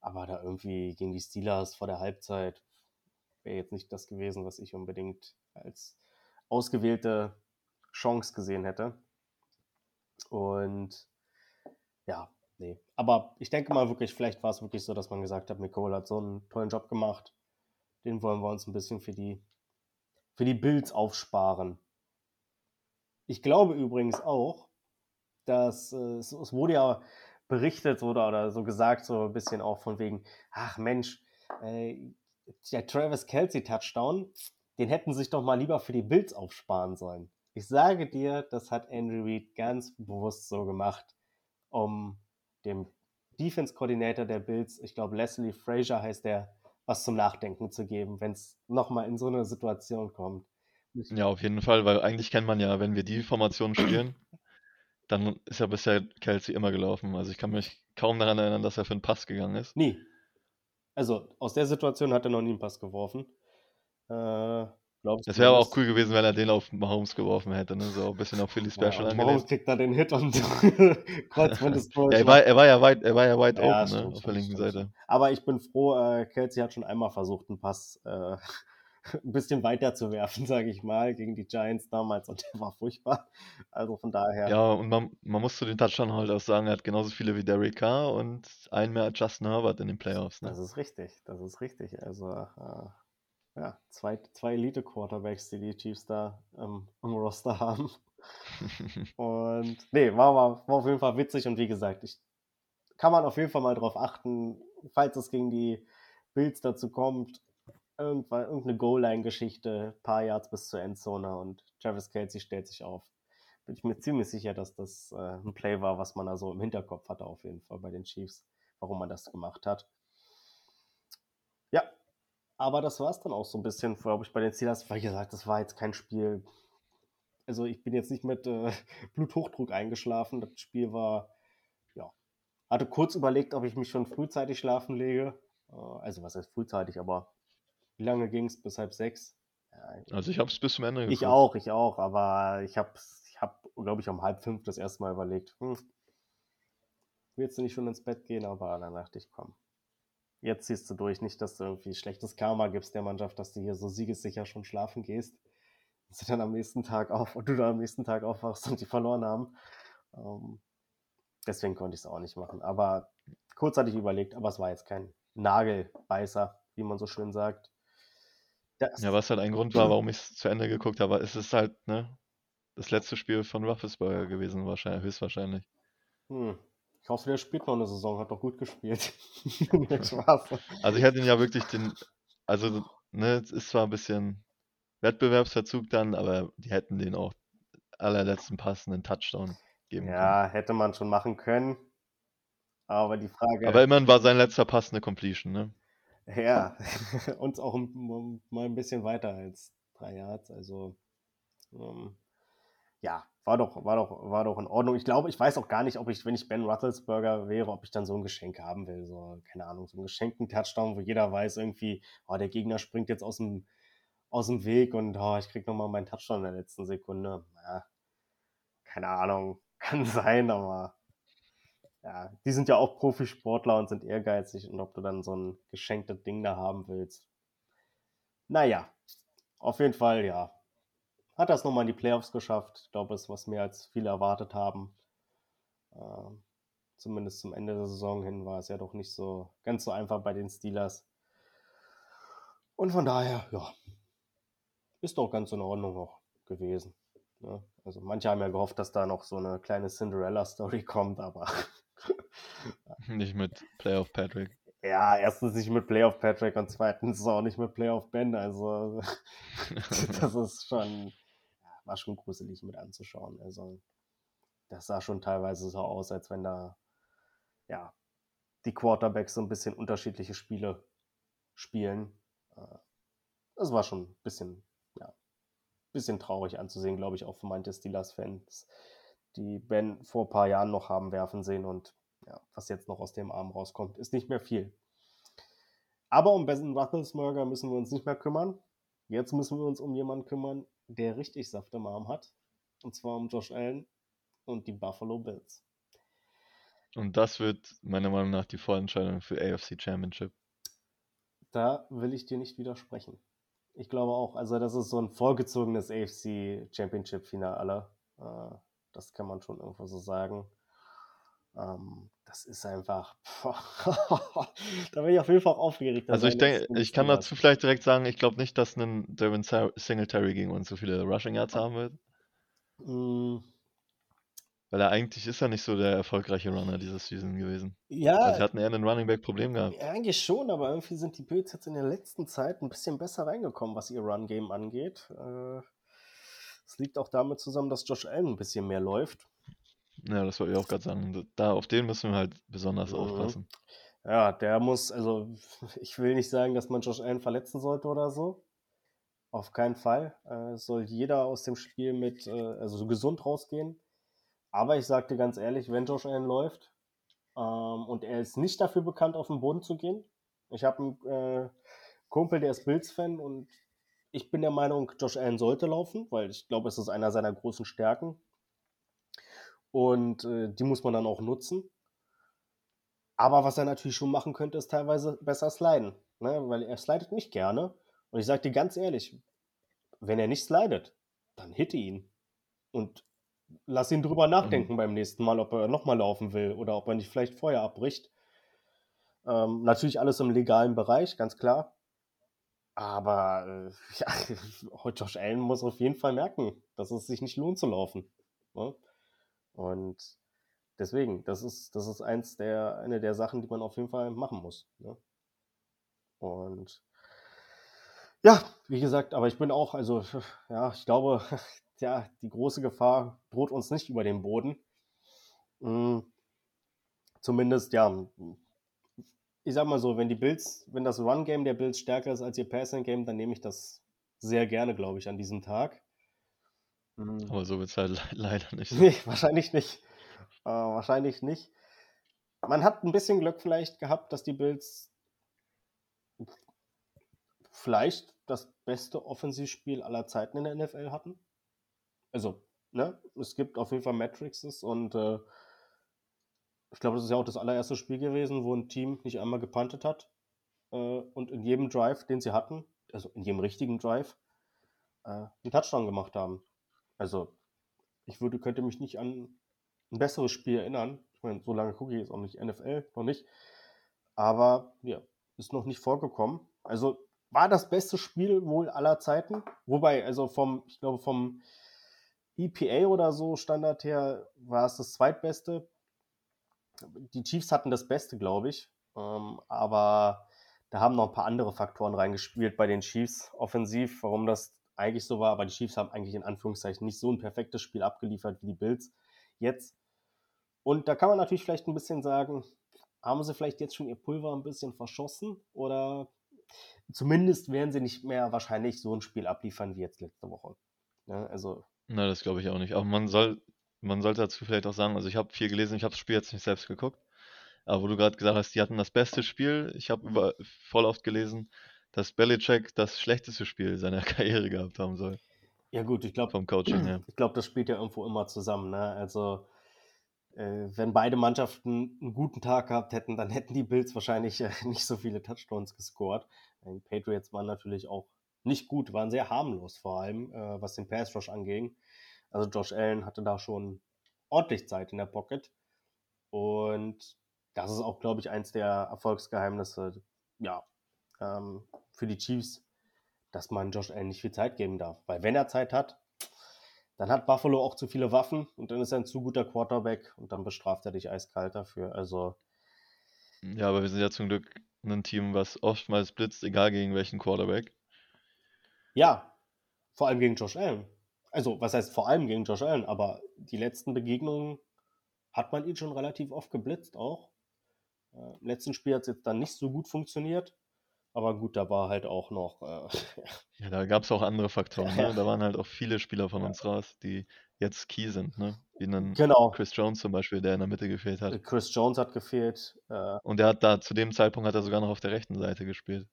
Aber da irgendwie gegen die Steelers vor der Halbzeit wäre jetzt nicht das gewesen, was ich unbedingt als ausgewählte Chance gesehen hätte. Und ja, nee. Aber ich denke mal wirklich, vielleicht war es wirklich so, dass man gesagt hat, Nicole hat so einen tollen Job gemacht. Den wollen wir uns ein bisschen für die, für die Bills aufsparen. Ich glaube übrigens auch, dass äh, es, es wurde ja berichtet oder, oder so gesagt, so ein bisschen auch von wegen, ach Mensch, äh, der Travis Kelsey Touchdown, den hätten sich doch mal lieber für die Bills aufsparen sollen. Ich sage dir, das hat Andrew Reid ganz bewusst so gemacht, um dem Defense-Koordinator der Bills, ich glaube Leslie Frazier heißt der, was zum Nachdenken zu geben, wenn es nochmal in so eine Situation kommt. Ja, auf jeden Fall, weil eigentlich kennt man ja, wenn wir die Formation spielen, dann ist ja bisher Kelsey immer gelaufen. Also ich kann mich kaum daran erinnern, dass er für einen Pass gegangen ist. Nie. Also aus der Situation hat er noch nie einen Pass geworfen. Äh, glaubst Es du, wäre aber das- auch cool gewesen, wenn er den auf Mahomes geworfen hätte, ne? So ein bisschen auf Philly Ja, Special und Mahomes kriegt da den Hit und Kreuzband ist. Ja, er war, er war ja weit, er war ja weit Ja, open, stimmt, ne? Auf der linken stimmt, Seite. Aber ich bin froh, äh, Kelsey hat schon einmal versucht, einen Pass äh, ein bisschen weiter zu werfen, sage ich mal, gegen die Giants damals und der war furchtbar. Also von daher. Ja, und man, man muss zu den Touchdown halt auch sagen, er hat genauso viele wie Derek Carr und einen mehr als Justin Herbert in den Playoffs, Das ne? ist richtig, das ist richtig. Also, äh, ja, zwei, zwei Elite-Quarterbacks, die die Chiefs da ähm, im Roster haben. Und nee, war, war, war auf jeden Fall witzig und wie gesagt, ich kann man auf jeden Fall mal drauf achten, falls es gegen die Bills dazu kommt, irgendwann irgendeine Goal-Line-Geschichte, paar Yards bis zur Endzone und Travis Kelsey stellt sich auf. Bin ich mir ziemlich sicher, dass das äh, ein Play war, was man da so im Hinterkopf hatte, auf jeden Fall bei den Chiefs, warum man das gemacht hat. Ja, aber das war es dann auch so ein bisschen, glaube ich, bei den Steelers. Weil gesagt, das war jetzt kein Spiel. Also ich bin jetzt nicht mit äh, Bluthochdruck eingeschlafen. Das Spiel war, ja, hatte kurz überlegt, ob ich mich schon frühzeitig schlafen lege. Äh, also was heißt frühzeitig, aber wie lange ging es? Bis halb sechs? Ja, Also ich habe es bis zum Ende ich geguckt. auch, ich auch, aber ich habe, ich hab, glaube ich, um halb fünf das erste Mal überlegt, hm, willst du nicht schon ins Bett gehen? Aber dann dachte ich, komm, jetzt ziehst du durch, nicht, dass du irgendwie schlechtes Karma gibst der Mannschaft, dass du hier so siegessicher schon schlafen gehst. Dass du dann am nächsten Tag auf und du dann am nächsten Tag aufwachst und die verloren haben. Ähm, deswegen konnte ich es auch nicht machen. Aber kurz hatte ich überlegt, aber es war jetzt kein Nagelbeißer, wie man so schön sagt. Das, Ja, was halt ein Grund war, warum ich es zu Ende geguckt habe, es ist halt, ne, das letzte Spiel von Rufflesburger gewesen, wahrscheinlich, höchstwahrscheinlich. Hm. Ich hoffe, der spielt noch eine Saison, hat doch gut gespielt. Also ich hätte ihn ja wirklich den, also, ne, es ist zwar ein bisschen Wettbewerbsverzug dann, aber die hätten den auch allerletzten passenden Touchdown geben Ja, hätte man schon machen können. Aber die Frage. können. Aber immerhin war sein letzter Pass eine Completion, ne? Ja, und auch mal ein bisschen weiter als drei Yards. Also, ähm, ja, war doch, war doch, war doch in Ordnung. Ich glaube, ich weiß auch gar nicht, ob ich, wenn ich Ben Roethlisberger wäre, ob ich dann so ein Geschenk haben will. So, keine Ahnung, so einen geschenkten Touchdown, wo jeder weiß irgendwie, oh, der Gegner springt jetzt aus dem, aus dem Weg und oh, ich krieg nochmal meinen Touchdown in der letzten Sekunde. Ja, keine Ahnung, kann sein, aber ja, die sind ja auch Profisportler und sind ehrgeizig und ob du dann so ein geschenktes Ding da haben willst. Naja, auf jeden Fall, ja. Hat das nochmal in die Playoffs geschafft. Ich glaube, es ist was mehr als viele erwartet haben. Ähm, zumindest zum Ende der Saison hin war es ja doch nicht so ganz so einfach bei den Steelers. Und von daher, ja, ist doch ganz in Ordnung auch gewesen. Ne? Also manche haben ja gehofft, dass da noch so eine kleine Cinderella-Story kommt, aber Nicht mit Playoff Patrick. Ja, erstens nicht mit Playoff Patrick und zweitens auch nicht mit Playoff Ben. Also, das ist schon, war schon gruselig mit anzuschauen. Also, das sah schon teilweise so aus, als wenn da, ja, die Quarterbacks so ein bisschen unterschiedliche Spiele spielen. Äh, das war schon ein bisschen, ja, bisschen traurig anzusehen, glaube ich, auch für manche Steelers-Fans, die Ben vor ein paar Jahren noch haben werfen sehen und ja, was jetzt noch aus dem Arm rauskommt, ist nicht mehr viel. Aber um Ben Roethlisberger müssen wir uns nicht mehr kümmern. Jetzt müssen wir uns um jemanden kümmern, der richtig Saft im Arm hat. Und zwar um Josh Allen und die Buffalo Bills. Und das wird meiner Meinung nach die Vorentscheidung für AFC Championship. Da will ich dir nicht widersprechen. Ich glaube auch, also das ist so ein vorgezogenes AFC Championship Finale. Äh, das kann man schon irgendwo so sagen. Ähm, das ist einfach. da bin ich auf jeden Fall aufgeregt. Also ich denke, ich kann dazu vielleicht direkt sagen, ich glaube nicht, dass ein Devin Singletary gegen uns so viele Rushing Yards haben wird. Mm. Weil er eigentlich ist ja nicht so der erfolgreiche Runner dieses Season gewesen. Ja. Also hatten eher ein Running Back Problem gehabt. Eigentlich schon, aber irgendwie sind die Bills jetzt in der letzten Zeit ein bisschen besser reingekommen, was ihr Run Game angeht. Äh, es liegt auch damit zusammen, dass Josh Allen ein bisschen mehr läuft. Ja, das wollte ich auch gerade sagen. Da, auf den müssen wir halt besonders mhm. aufpassen. Ja, der muss, also ich will nicht sagen, dass man Josh Allen verletzen sollte oder so. Auf keinen Fall. Äh, soll jeder aus dem Spiel mit, äh, also so gesund rausgehen. Aber ich sagte ganz ehrlich, wenn Josh Allen läuft ähm, und er ist nicht dafür bekannt, auf den Boden zu gehen. Ich habe einen äh, Kumpel, der ist Bills-Fan und ich bin der Meinung, Josh Allen sollte laufen, weil ich glaube, es ist einer seiner großen Stärken. Und äh, die muss man dann auch nutzen. Aber was er natürlich schon machen könnte, ist teilweise besser sliden. Ne? Weil er slidet nicht gerne. Und ich sage dir ganz ehrlich, wenn er nicht slidet, dann hitte ihn. Und lass ihn drüber nachdenken mhm. beim nächsten Mal, ob er nochmal laufen will oder ob er nicht vielleicht vorher abbricht. Ähm, natürlich alles im legalen Bereich, ganz klar. Aber äh, ja, Josh Allen muss auf jeden Fall merken, dass es sich nicht lohnt zu laufen. Ne? Und deswegen, das ist, das ist eins der, eine der Sachen, die man auf jeden Fall machen muss. Ne? Und ja, wie gesagt, aber ich bin auch, also ja, ich glaube, ja, die große Gefahr droht uns nicht über den Boden. Hm, zumindest, ja, ich sag mal so, wenn die Bills, wenn das Run-Game der Bills stärker ist als ihr Passing-Game, dann nehme ich das sehr gerne, glaube ich, an diesem Tag. Mhm. Aber so wird es halt leider nicht. Nee, wahrscheinlich nicht. Äh, wahrscheinlich nicht. Man hat ein bisschen Glück vielleicht gehabt, dass die Bills vielleicht das beste Offensivspiel aller Zeiten in der NFL hatten. Also, ne, es gibt auf jeden Fall Matrixes und äh, ich glaube, das ist ja auch das allererste Spiel gewesen, wo ein Team nicht einmal gepantet hat äh, und in jedem Drive, den sie hatten, also in jedem richtigen Drive, äh, einen Touchdown gemacht haben. Also, ich würde, könnte mich nicht an ein besseres Spiel erinnern. Ich meine, so lange gucke ich jetzt auch nicht NFL, noch nicht. Aber ja, ist noch nicht vorgekommen. Also war das beste Spiel wohl aller Zeiten. Wobei, also vom, ich glaube, vom EPA oder so Standard her war es das zweitbeste. Die Chiefs hatten das Beste, glaube ich. Ähm, aber da haben noch ein paar andere Faktoren reingespielt bei den Chiefs offensiv, warum das eigentlich so war, aber die Chiefs haben eigentlich in Anführungszeichen nicht so ein perfektes Spiel abgeliefert wie die Bills jetzt. Und da kann man natürlich vielleicht ein bisschen sagen, haben sie vielleicht jetzt schon ihr Pulver ein bisschen verschossen oder zumindest werden sie nicht mehr wahrscheinlich so ein Spiel abliefern wie jetzt letzte Woche. Ja, ne, also. Na, das glaube ich auch nicht. Aber man soll, man sollte dazu vielleicht auch sagen, also ich habe viel gelesen, ich habe das Spiel jetzt nicht selbst geguckt. Aber wo du gerade gesagt hast, die hatten das beste Spiel, ich habe über voll oft gelesen, dass Belichick das schlechteste Spiel seiner Karriere gehabt haben soll. Ja gut, ich glaube, vom Coaching her. Ich glaube, das spielt ja irgendwo immer zusammen. Ne? Also äh, wenn beide Mannschaften einen guten Tag gehabt hätten, dann hätten die Bills wahrscheinlich äh, nicht so viele Touchdowns gescored. Die Patriots waren natürlich auch nicht gut, waren sehr harmlos vor allem, äh, was den Pass Rush anging. Also Josh Allen hatte da schon ordentlich Zeit in der Pocket. Und das ist auch, glaube ich, eins der Erfolgsgeheimnisse, ja, ähm, für die Chiefs, dass man Josh Allen nicht viel Zeit geben darf. Weil wenn er Zeit hat, dann hat Buffalo auch zu viele Waffen und dann ist er ein zu guter Quarterback und dann bestraft er dich eiskalt dafür. Also. Ja, aber wir sind ja zum Glück ein Team, was oftmals blitzt, egal gegen welchen Quarterback. Ja, vor allem gegen Josh Allen. Also, was heißt vor allem gegen Josh Allen, aber die letzten Begegnungen hat man ihn schon relativ oft geblitzt auch. Äh, Im letzten Spiel hat es jetzt dann nicht so gut funktioniert. Aber gut, da war halt auch noch. Äh, Ja, da gab es auch andere Faktoren. Ja. Ne? Da waren halt auch viele Spieler von uns raus, die jetzt key sind. Ne? Wie einen genau. Chris Jones zum Beispiel, der in der Mitte gefehlt hat. Chris Jones hat gefehlt. Äh, Und der hat da zu dem Zeitpunkt hat er sogar noch auf der rechten Seite gespielt.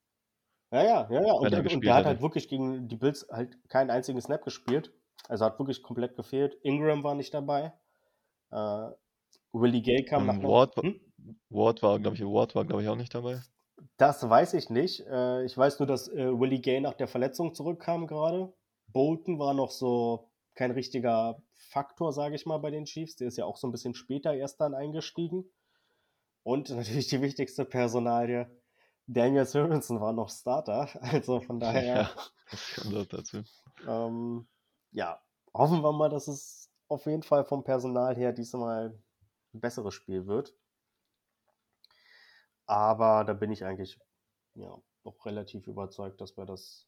ja, ja, ja, ja. Und, er und der hat halt wirklich gegen die Bills halt keinen einzigen Snap gespielt. Also hat wirklich komplett gefehlt. Ingram war nicht dabei. Äh, Willie Gay kam Ähm, nach Ward, wa- Hm? Ward war, glaube ich, Ward war, glaube ich, auch nicht dabei. Das weiß ich nicht. Äh, ich weiß nur, dass äh, Willie Gay nach der Verletzung zurückkam gerade. Bolton war noch so kein richtiger Faktor, sage ich mal, bei den Chiefs. Der ist ja auch so ein bisschen später erst dann eingestiegen. Und natürlich die wichtigste Personalie, Daniel Sorensen war noch Starter. Also von daher, Ja, das kommt dazu. ähm, ja, hoffen wir mal, dass es auf jeden Fall vom Personal her diesmal ein besseres Spiel wird. Aber da bin ich eigentlich ja, auch relativ überzeugt, dass wir das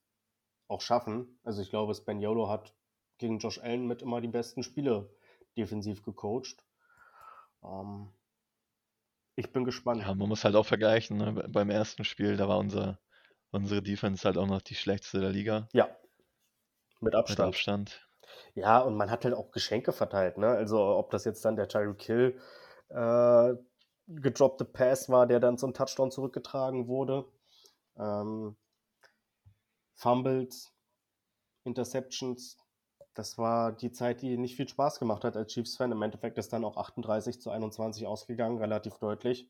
auch schaffen. Also ich glaube, Spaniolo hat gegen Josh Allen mit immer die besten Spiele defensiv gecoacht. Ähm, ich bin gespannt. Ja, man muss halt auch vergleichen. Ne? Be- Beim ersten Spiel, da war unser, unsere Defense halt auch noch die schlechteste der Liga. Ja, mit Mit Abstand. Abstand. Ja, und man hat halt auch Geschenke verteilt, ne? Also ob das jetzt dann der Tyreek Hill äh, gedroppte Pass war, der dann zum Touchdown zurückgetragen wurde. Ähm, Fumbles, Interceptions, das war die Zeit, die nicht viel Spaß gemacht hat als Chiefs-Fan. Im Endeffekt ist dann auch 38 zu 21 ausgegangen, relativ deutlich.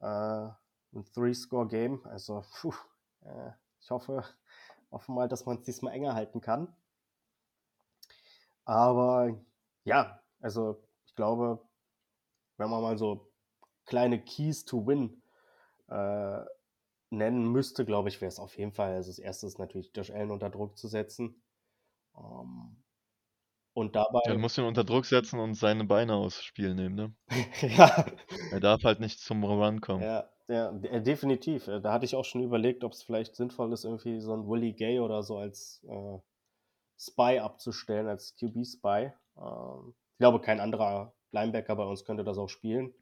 Äh, ein Three-Score-Game, also puh, äh, ich hoffe, hoffe mal, dass man es diesmal enger halten kann. Aber ja, also ich glaube, wenn man mal so kleine Keys to Win äh, nennen müsste, glaube ich, wäre es auf jeden Fall, also das erste ist natürlich Josh Allen unter Druck zu setzen. Ähm, und dabei, Ja, du musst ihn unter Druck setzen und seine Beine aufs Spiel nehmen. Ne? ja, Er darf halt nicht zum Run kommen. ja, ja, de- definitiv. Äh, Da hatte ich auch schon überlegt, ob es vielleicht sinnvoll ist, irgendwie so ein Willie Gay oder so als äh, Spy abzustellen, als QB-Spy. Ähm, ich glaube, kein anderer Linebacker bei uns könnte das auch spielen.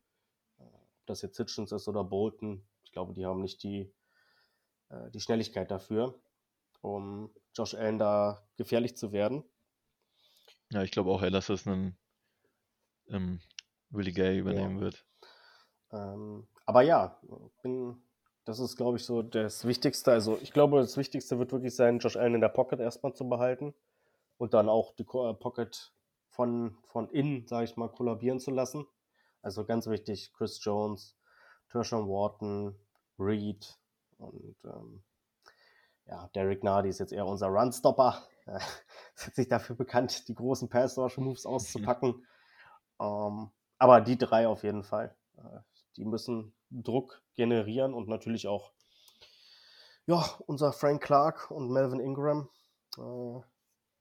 Äh, ob das jetzt Hitchens ist oder Bolton, ich glaube, die haben nicht die, äh, die Schnelligkeit dafür, um Josh Allen da gefährlich zu werden. Ja, ich glaube auch, dass das einen ähm, Willie Gay übernehmen wird. Ähm, aber ja, bin, das ist, glaube ich, so das Wichtigste. Also ich glaube, das Wichtigste wird wirklich sein, Josh Allen in der Pocket erstmal zu behalten und dann auch die äh, Pocket von, von innen, sage ich mal, kollabieren zu lassen. Also ganz wichtig, Chris Jones, Tershawn Wharton, Reed und ähm, ja, Derek Nardi ist jetzt eher unser Runstopper. Ist jetzt nicht dafür bekannt, die großen Pass-Rush-Moves auszupacken. ähm, aber die drei auf jeden Fall. Äh, die müssen Druck generieren und natürlich auch ja, unser Frank Clark und Melvin Ingram äh,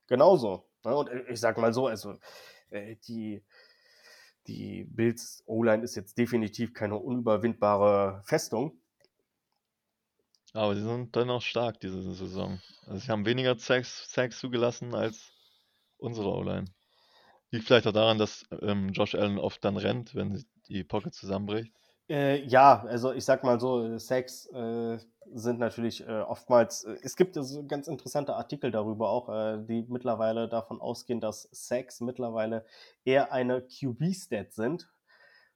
genauso. Ne? Und äh, ich sag mal so, also äh, die, die Bills O-Line ist jetzt definitiv keine unüberwindbare Festung. Aber sie sind dennoch stark diese Saison. Also sie haben weniger Sacks, zugelassen als unsere O-Line. Liegt vielleicht auch daran, dass ähm, Josh Allen oft dann rennt, wenn die Pocket zusammenbricht. Äh, ja, also ich sag mal so, äh, Sacks äh, sind natürlich äh, oftmals, äh, es gibt so ganz interessante Artikel darüber auch, äh, die mittlerweile davon ausgehen, dass Sacks mittlerweile eher eine QB-Stat sind.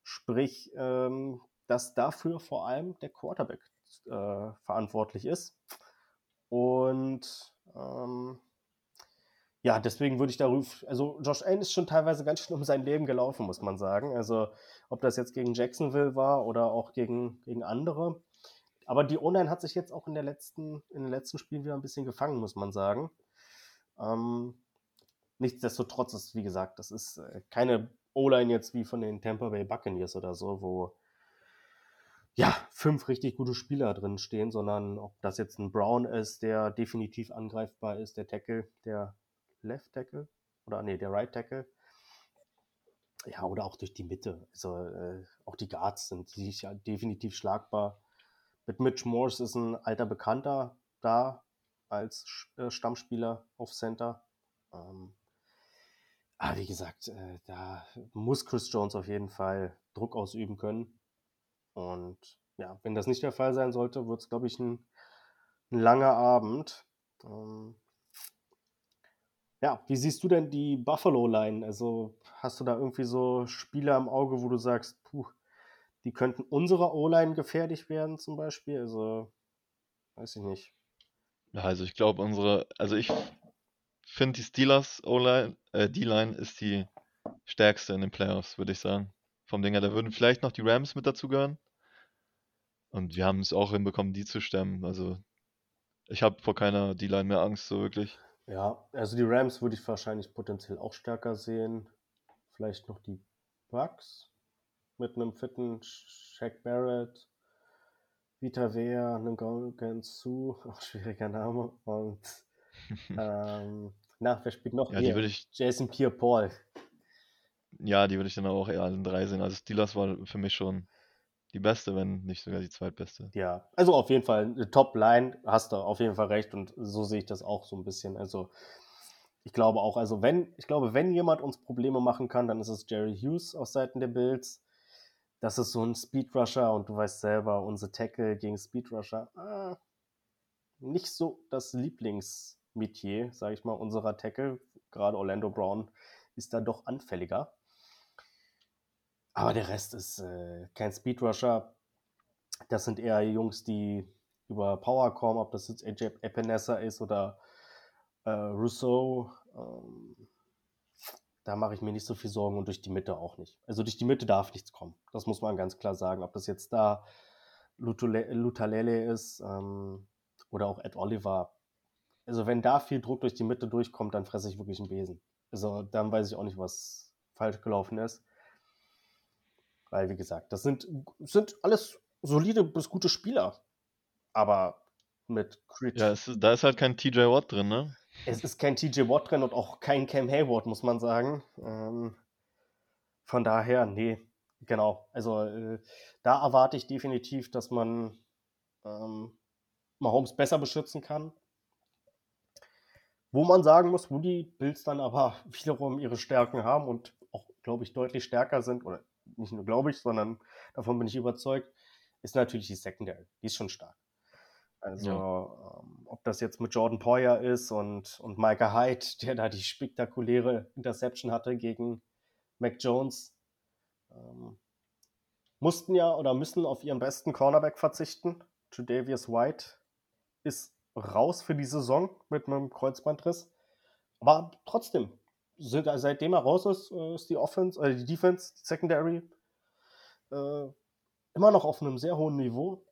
Sprich, ähm, dass dafür vor allem der Quarterback verantwortlich ist. Und ähm, ja, deswegen würde ich darüber, also Josh Allen ist schon teilweise ganz schön um sein Leben gelaufen, muss man sagen. Also ob das jetzt gegen Jacksonville war oder auch gegen, gegen andere. Aber die O-Line hat sich jetzt auch in, der letzten, in den letzten Spielen wieder ein bisschen gefangen, muss man sagen. Ähm, nichtsdestotrotz ist, wie gesagt, das ist äh, keine O-Line jetzt wie von den Tampa Bay Buccaneers oder so, wo ja, fünf richtig gute Spieler drin stehen, sondern ob das jetzt ein Brown ist, der definitiv angreifbar ist, der Tackle, der Left Tackle oder nee, der Right Tackle. Ja, oder auch durch die Mitte. Also äh, auch die Guards sind sicher definitiv schlagbar. mit Mitch Morse ist ein alter Bekannter da als äh, Stammspieler auf Center. Ähm, aber wie gesagt, äh, da muss Chris Jones auf jeden Fall Druck ausüben können. Und ja, wenn das nicht der Fall sein sollte, wird es, glaube ich, ein, ein, langer Abend. Ähm, ja, wie siehst du denn die Buffalo-Line? Also hast du da irgendwie so Spieler im Auge, wo du sagst, puh, die könnten unserer O-Line gefährlich werden zum Beispiel? Also, weiß ich nicht. Ja, also ich glaube, unsere, also ich finde die Steelers O-Line, äh, D-Line ist die stärkste in den Playoffs, würde ich sagen. Vom Ding her, da würden vielleicht noch die Rams mit dazugehören. Und wir haben es auch hinbekommen, die zu stemmen. Also ich habe vor keiner D-Line mehr Angst, so wirklich. Ja, also die Rams würde ich wahrscheinlich potenziell auch stärker sehen. Vielleicht noch die Bucks mit einem fitten Shaq Barrett, Vita Vea, einem Golden Su, auch schwieriger Name. Und ähm, na, wer spielt noch? Ja, die würde ich. Jason Pierre-Paul. Ja, die würde ich dann auch eher alle drei sehen. Also Steelers war für mich schon die beste, wenn nicht sogar die zweitbeste. Ja, also auf jeden Fall eine Top-Line, hast du auf jeden Fall recht und so sehe ich das auch so ein bisschen. Also ich glaube auch, also wenn, ich glaube, wenn jemand uns Probleme machen kann, dann ist es Jerry Hughes aus Seiten der Bills. Das ist so ein Speedrusher und du weißt selber, unsere Tackle gegen Speedrusher, ah, nicht so das Lieblingsmetier, sage ich mal, unserer Tackle. Gerade Orlando Brown ist da doch anfälliger. Aber der Rest ist äh, kein Speedrusher. Das sind eher Jungs, die über Power kommen, ob das jetzt AJ Epinesa ist oder äh, Rousseau. Ähm, da mache ich mir nicht so viel Sorgen und durch die Mitte auch nicht. Also durch die Mitte darf nichts kommen. Das muss man ganz klar sagen. Ob das jetzt da Lutalele ist ähm, oder auch Ed Oliver. Also wenn da viel Druck durch die Mitte durchkommt, dann fresse ich wirklich einen Besen. Also dann weiß ich auch nicht, was falsch gelaufen ist. Weil, wie gesagt, das sind, sind alles solide bis gute Spieler. Aber mit Creed. Ja, es, da ist halt kein TJ Watt drin, ne? Es ist kein TJ Watt drin und auch kein Cam Hayward, muss man sagen. Ähm, von daher, nee, genau. Also äh, da erwarte ich definitiv, dass man ähm, Mahomes besser beschützen kann. Wo man sagen muss, wo die Bills dann aber wiederum ihre Stärken haben und auch, glaube ich, deutlich stärker sind, oder nicht nur glaube ich, sondern davon bin ich überzeugt, ist natürlich die Secondary. Die ist schon stark. Also, ja. ähm, ob das jetzt mit Jordan Poyer ist und, und Micah Hyde, der da die spektakuläre Interception hatte gegen Mac Jones, ähm, mussten ja oder müssen auf ihren besten Cornerback verzichten. Tredavious White ist raus für die Saison mit einem Kreuzbandriss. Aber trotzdem, sind, seitdem er raus ist, äh, ist die Offense, äh, die Defense, die Secondary äh, immer noch auf einem sehr hohen Niveau.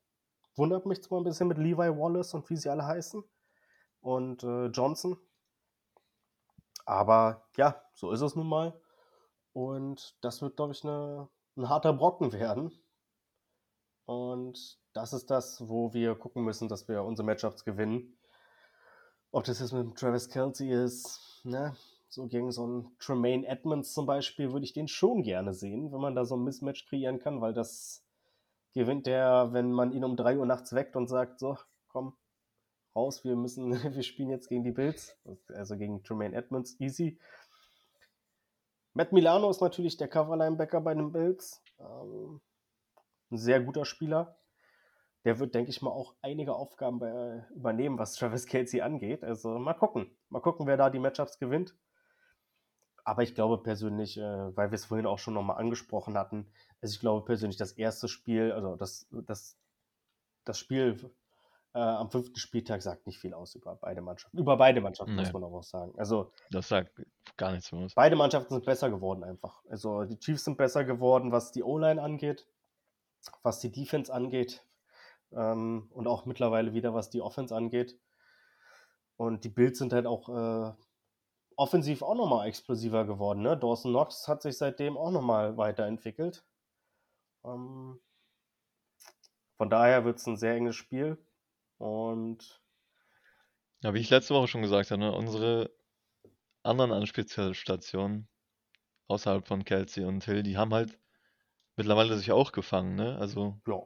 Wundert mich zwar ein bisschen mit Levi Wallace und wie sie alle heißen und äh, Johnson. Aber ja, so ist es nun mal. Und das wird, glaube ich, eine, ein harter Brocken werden. Und das ist das, wo wir gucken müssen, dass wir unsere Matchups gewinnen. Ob das jetzt mit Travis Kelsey ist, ne? So gegen so einen Tremaine Edmonds zum Beispiel würde ich den schon gerne sehen, wenn man da so ein Mismatch kreieren kann, weil das gewinnt der, wenn man ihn um 3 Uhr nachts weckt und sagt, so, komm, raus, wir müssen, wir spielen jetzt gegen die Bills, also gegen Tremaine Edmonds, easy. Matt Milano ist natürlich der Cover-Linebacker bei den Bills. Ähm, ein sehr guter Spieler. Der wird, denke ich mal, auch einige Aufgaben bei, übernehmen, was Travis Kelsey angeht. Also mal gucken. Mal gucken, wer da die Matchups gewinnt. Aber ich glaube persönlich, äh, weil wir es vorhin auch schon nochmal angesprochen hatten, also ich glaube persönlich, das erste Spiel, also das, das, das Spiel äh, am fünften Spieltag sagt nicht viel aus über beide Mannschaften. Über beide Mannschaften nee. muss man auch sagen. Also, das sagt gar nichts aus. Beide Mannschaften sind besser geworden einfach. Also die Chiefs sind besser geworden, was die O-Line angeht, was die Defense angeht ähm, und auch mittlerweile wieder, was die Offense angeht. Und die Bills sind halt auch äh, offensiv auch nochmal explosiver geworden. Ne? Dawson Knox hat sich seitdem auch nochmal weiterentwickelt. Ähm, von daher wird es ein sehr enges Spiel. Und ja, wie ich letzte Woche schon gesagt habe, ne, unsere anderen Anspielstationen außerhalb von Kelsey und Hill, die haben halt mittlerweile sich auch gefangen. Ne? Also ja.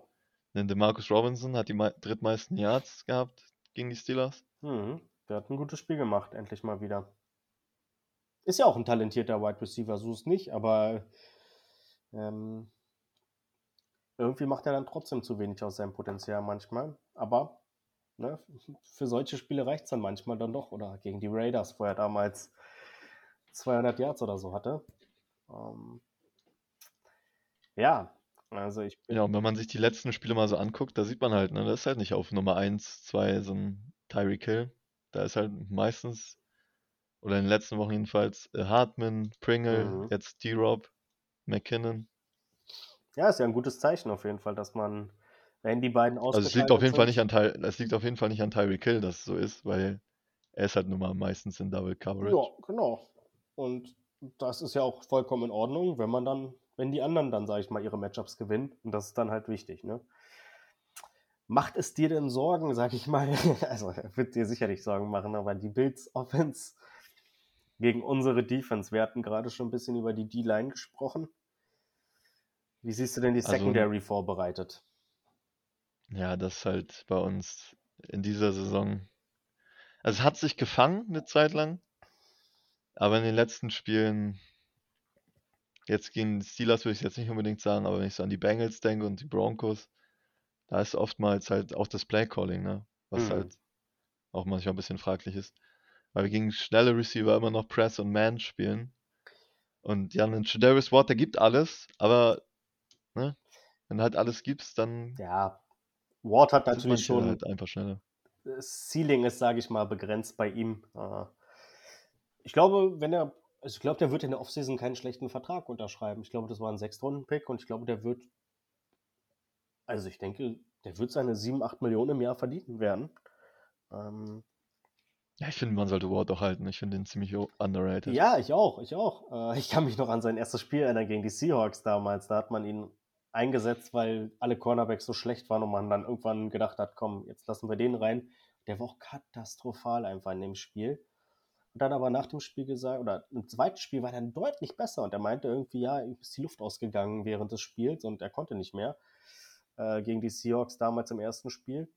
Den DeMarcus Robinson hat die mei- drittmeisten Yards gehabt gegen die Steelers. Mhm. Der hat ein gutes Spiel gemacht, endlich mal wieder. Ist ja auch ein talentierter Wide Receiver, so ist nicht, aber ähm, irgendwie macht er dann trotzdem zu wenig aus seinem Potenzial manchmal. Aber ne, für solche Spiele reicht es dann manchmal dann doch. Oder gegen die Raiders, wo er damals 200 Yards oder so hatte. Ähm, ja, also ich bin Ja, und wenn man sich die letzten Spiele mal so anguckt, da sieht man halt, ne, das ist halt nicht auf Nummer 1, 2 so ein Tyreek Hill. Da ist halt meistens, oder in den letzten Wochen jedenfalls, äh, Hartman, Pringle, Mhm. jetzt D-Rob, McKinnon. Ja, ist ja ein gutes Zeichen auf jeden Fall, dass man, wenn die beiden Also es liegt auf jeden Fall sind- nicht an Ty es liegt auf jeden Fall nicht an Tyreek Hill, dass es so ist, weil er ist halt nun mal meistens in Double Coverage. Ja, genau. Und das ist ja auch vollkommen in Ordnung, wenn man dann, wenn die anderen dann, sage ich mal, ihre Matchups gewinnen. Und das ist dann halt wichtig, ne? Macht es dir denn Sorgen, sag ich mal? Also, wird dir sicherlich Sorgen machen, aber die Bills Offense gegen unsere Defense. Wir hatten gerade schon ein bisschen über die D-Line gesprochen. Wie siehst du denn die Also- Secondary vorbereitet? Ja, das ist halt bei uns in dieser Saison. Also es hat sich gefangen eine Zeit lang, aber in den letzten Spielen, jetzt gegen die Steelers würde ich jetzt nicht unbedingt sagen, aber wenn ich so an die Bengals denke und die Broncos, da ist oftmals halt auch das Play-Calling, ne? Was Mhm. halt auch manchmal ein bisschen fraglich ist. Weil wir gegen schnelle Receiver immer noch Press und Man spielen. Und ja, ein Darius Ward, der gibt alles, aber ne, wenn du halt alles gibst, dann Ja, Ward hat natürlich schon halt einfach schneller. das Ceiling ist, sage ich mal, begrenzt bei ihm. Äh, Ich glaube, wenn er, also ich glaube, der wird in der Offseason keinen schlechten Vertrag unterschreiben. Ich glaube, das war ein Sechstrunden-Pick und ich glaube, der wird, also ich denke, der wird seine 7, 8 Millionen im Jahr verdienen werden. Ähm, Ja, ich finde, man sollte Ward auch halten. Ich finde ihn ziemlich underrated. Ja, ich auch, ich auch. Äh, ich kann mich noch an sein erstes Spiel erinnern gegen die Seahawks damals. Da hat man ihn eingesetzt, weil alle Cornerbacks so schlecht waren und man dann irgendwann gedacht hat, komm, jetzt lassen wir den rein. Der war auch katastrophal einfach in dem Spiel. Und dann aber nach dem Spiel gesagt, oder im zweiten Spiel war er dann deutlich besser und er meinte irgendwie, ja, ist die Luft ausgegangen während des Spiels und er konnte nicht mehr äh, gegen die Seahawks damals im ersten Spiel.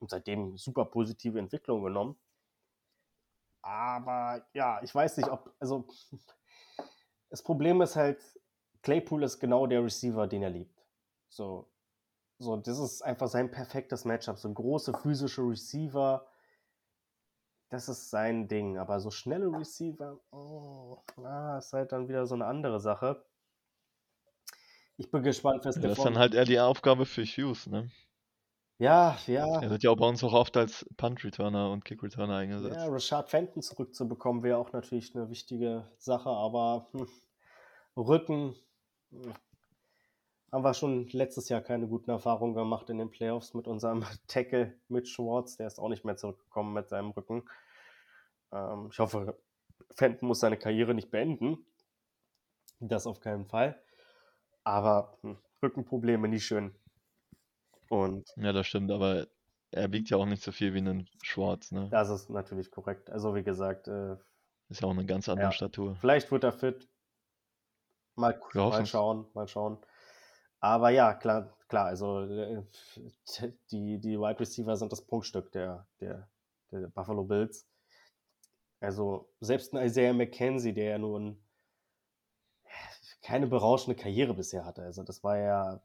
Und seitdem super positive Entwicklung genommen. Aber ja, ich weiß nicht, ob, also das Problem ist halt, Claypool ist genau der Receiver, den er liebt. So, so das ist einfach sein perfektes Matchup. So große physische Receiver, das ist sein Ding. Aber so schnelle Receiver, oh, na, ist halt dann wieder so eine andere Sache. Ich bin gespannt, was Ja, das ist dann halt eher die Aufgabe für Hughes, ne? Ja, ja. Er wird ja auch bei uns auch oft als Punt-Returner und Kick-Returner Ja, eingesetzt. Rashad Fenton zurückzubekommen wäre auch natürlich eine wichtige Sache, aber hm, Rücken hm, haben wir schon letztes Jahr keine guten Erfahrungen gemacht in den Playoffs mit unserem Tackle mit Schwartz. Der ist auch nicht mehr zurückgekommen mit seinem Rücken. Ähm, ich hoffe, Fenton muss seine Karriere nicht beenden. Das auf keinen Fall. Aber hm, Rückenprobleme nie schön. Und Ja, das stimmt, aber er wiegt ja auch nicht so viel wie ein Schwarz, ne? das ist natürlich korrekt. Also wie gesagt, äh, Ist ja auch eine ganz andere Ja. Statur. Vielleicht wird er fit. Mal, mal schauen, mal schauen. Aber ja, klar, klar, also äh, die, die Wide Receiver sind das Prunkstück der, der, der Buffalo Bills. Also selbst ein Isaiah McKenzie, der ja nun keine berauschende Karriere bisher hatte. Also das war ja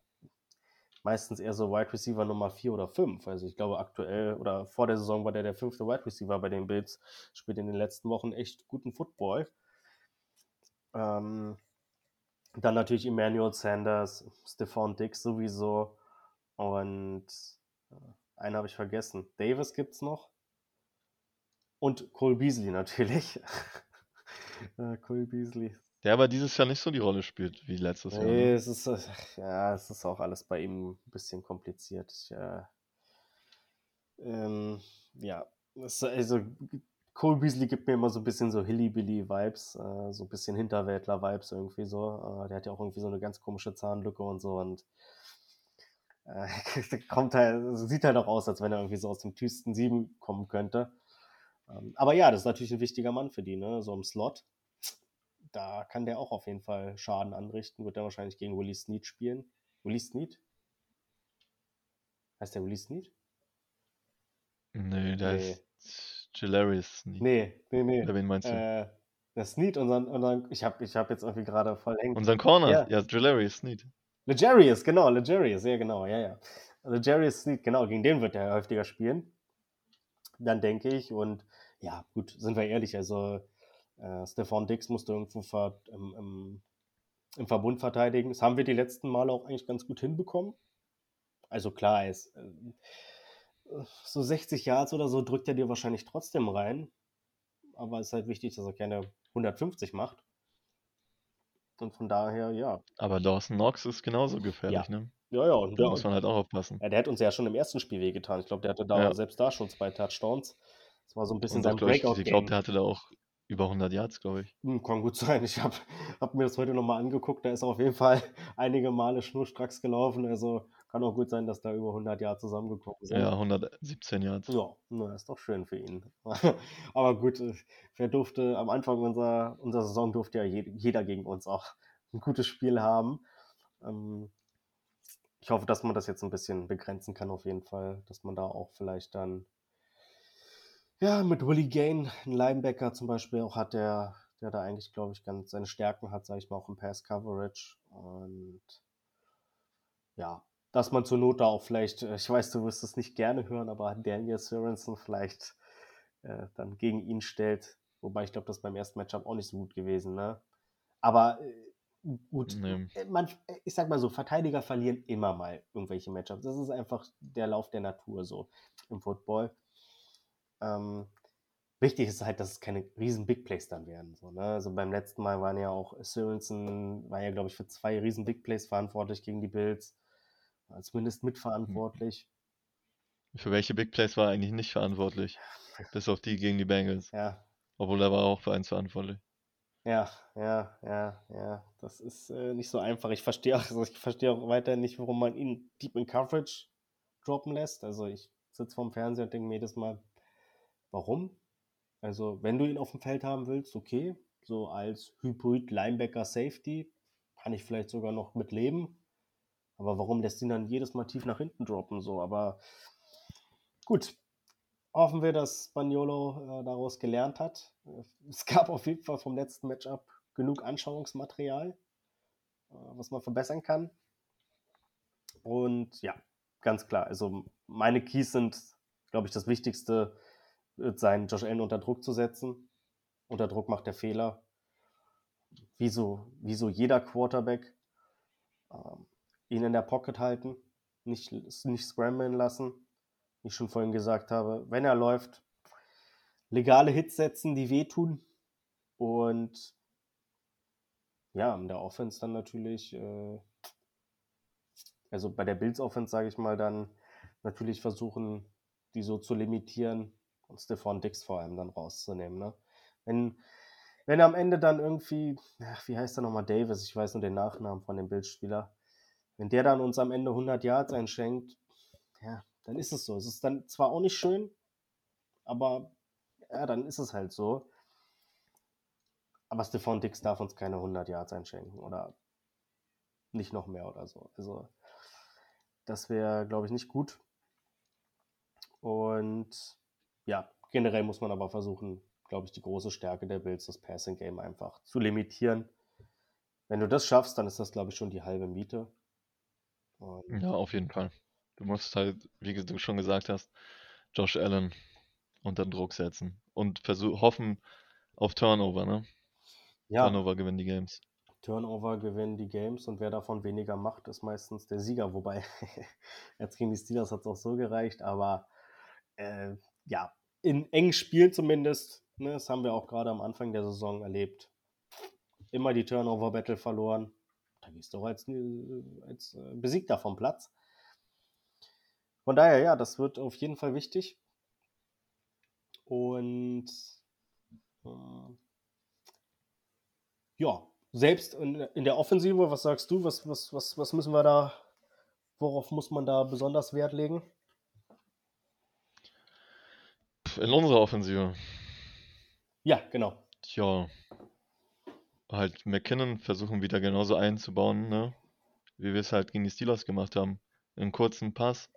meistens eher so Wide Receiver Nummer 4 oder 5. Also ich glaube aktuell oder vor der Saison war der der fünfte Wide Receiver bei den Bills, spielt in den letzten Wochen echt guten Football. Ähm, dann natürlich Emmanuel Sanders, Stephon Dix sowieso und äh, einen habe ich vergessen. Davis gibt's noch und Cole Beasley natürlich. äh, Cole Beasley. Der aber dieses Jahr nicht so die Rolle spielt wie letztes Jahr. Nee, Ne? es ist, ja, es ist auch alles bei ihm ein bisschen kompliziert. Ich, äh, ähm, ja, es, also Cole Beasley gibt mir immer so ein bisschen so Hillybilly-Vibes, äh, so ein bisschen Hinterwäldler-Vibes irgendwie so. Äh, der hat ja auch irgendwie so eine ganz komische Zahnlücke und so und äh, kommt halt, sieht halt auch aus, als wenn er irgendwie so aus dem tiefsten Sieben kommen könnte. Ähm, aber ja, das ist natürlich ein wichtiger Mann für die, ne? So im Slot da kann der auch auf jeden Fall Schaden anrichten. Wird er wahrscheinlich gegen Willie Snead spielen. Willie Snead? Heißt der Willie Snead? Nee, der Nee. ist Jalarius Sneed. Nee, nee, nee. Oder wen meinst du? Äh, der Snead, unseren, unseren ich habe ich hab jetzt irgendwie gerade voll hängen. Unseren Corner? Ja. Ja, Jalarius Sneed. Legarius, genau, Legarius, ja genau, ja, ja. Legarius Snead, genau, gegen den wird er häufiger spielen. Dann denke ich, und ja, gut, sind wir ehrlich, also äh, Stefan Dix musste irgendwo ver, im, im, im Verbund verteidigen. Das haben wir die letzten Male auch eigentlich ganz gut hinbekommen. Also klar, ist, äh, so 60 Yards oder so drückt er dir wahrscheinlich trotzdem rein. Aber es ist halt wichtig, dass er keine 150 macht. Und von daher, ja. Aber Dawson Knox ist genauso gefährlich, ne? Ja, ja, und Da muss man halt auch aufpassen. ja, der hat uns ja schon im ersten Spiel wehgetan. Ich glaube, der hatte da Ja. selbst da schon zwei Touchdowns. Das war so ein bisschen Und sein glaub ich, ich glaube, der hatte da auch über 100 Yards, glaube ich. Hm, kann gut sein. Ich habe hab mir das heute nochmal angeguckt. Da ist auf jeden Fall einige Male schnurstracks gelaufen. Also kann auch gut sein, dass da über 100 Jahre zusammengekommen sind. Ja, 117 Yards. Ja, na, ist doch schön für ihn. Aber gut, äh, wer durfte, am Anfang unserer, unserer Saison durfte ja je- jeder gegen uns auch ein gutes Spiel haben. Ähm, ich hoffe, dass man das jetzt ein bisschen begrenzen kann, auf jeden Fall, dass man da auch vielleicht dann, ja, mit Willie Gain, einen Linebacker zum Beispiel auch hat, der, der da eigentlich, glaube ich, ganz seine Stärken hat, sage ich mal, auch im Pass Coverage. Und ja, dass man zur Not da auch vielleicht, äh, ich weiß, du wirst es nicht gerne hören, aber Daniel Sorensen vielleicht äh, dann gegen ihn stellt. Wobei ich glaube, das beim ersten Matchup auch nicht so gut gewesen, ne? Aber äh, gut, Nee. äh, man, ich sag mal so, Verteidiger verlieren immer mal irgendwelche Matchups. Das ist einfach der Lauf der Natur so im Football. Ähm, wichtig ist halt, dass es keine riesen Big Plays dann werden. So, ne? Also beim letzten Mal waren ja auch Sorensen, war ja, glaube ich, für zwei riesen Big Plays verantwortlich gegen die Bills. War zumindest mitverantwortlich. Für welche Big Plays war er eigentlich nicht verantwortlich? Bis auf die gegen die Bengals. Ja, Obwohl er war auch für eins verantwortlich. ja, ja, ja, ja. Das ist äh, nicht so einfach. Ich verstehe auch, also ich verstehe auch weiter nicht, warum man ihn deep in Coverage droppen lässt. Also ich sitze vorm Fernseher und denke mir jedes Mal, warum? Also, wenn du ihn auf dem Feld haben willst, okay. So als Hybrid Linebacker Safety kann ich vielleicht sogar noch mit leben. Aber warum lässt ihn dann jedes Mal tief nach hinten droppen? So, aber gut. Hoffen wir, dass Spaniolo äh, daraus gelernt hat. Es gab auf jeden Fall vom letzten Matchup genug Anschauungsmaterial, äh, was man verbessern kann. Und ja, ganz klar. Also meine Keys sind, glaube ich, das Wichtigste sein, Josh Allen unter Druck zu setzen. Unter Druck macht er Fehler. Wie so, wie so jeder Quarterback. Ähm, ihn in der Pocket halten, nicht, nicht scramblen lassen. Wie ich schon vorhin gesagt habe, wenn er läuft, legale Hits setzen, die wehtun. Und ja, in der Offense dann natürlich, äh, also bei der Bills Offense, sage ich mal, dann natürlich versuchen, die so zu limitieren und Stephon Dix vor allem dann rauszunehmen. Ne? Wenn, wenn am Ende dann irgendwie, ach, wie heißt er nochmal, Davis, ich weiß nur den Nachnamen von dem Bildspieler, wenn der dann uns am Ende 100 Yards einschenkt, ja, dann ist es so. Es ist dann zwar auch nicht schön, aber ja, dann ist es halt so. Aber Stephon Dix darf uns keine 100 Yards einschenken oder nicht noch mehr oder so. Also das wäre, glaube ich, nicht gut. Und ja, generell muss man aber versuchen, glaube ich, die große Stärke der Bills, das Passing Game einfach zu limitieren. Wenn du das schaffst, dann ist das, glaube ich, schon die halbe Miete. Und Ja, auf jeden Fall. Du musst halt, wie du schon gesagt hast, Josh Allen unter Druck setzen und versuch, hoffen auf Turnover, ne? ja, Turnover gewinnen die Games. Turnover gewinnen die Games und wer davon weniger macht, ist meistens der Sieger. Wobei, jetzt gegen die Steelers hat es auch so gereicht, aber äh, ja, in engen Spielen zumindest, ne, das haben wir auch gerade am Anfang der Saison erlebt. Immer die Turnover-Battle verloren. Da gehst du auch als, äh, als äh, Besiegter vom Platz. Von daher, ja, das wird auf jeden Fall wichtig. Und äh, ja, selbst in, in der Offensive, was sagst du? Was, was, was, was müssen wir da, worauf muss man da besonders Wert legen? Pff, In unserer Offensive, Ja, genau. ja, halt McKinnon versuchen wieder genauso einzubauen, ne? Wie wir es halt gegen die Steelers gemacht haben. Einen kurzen Pass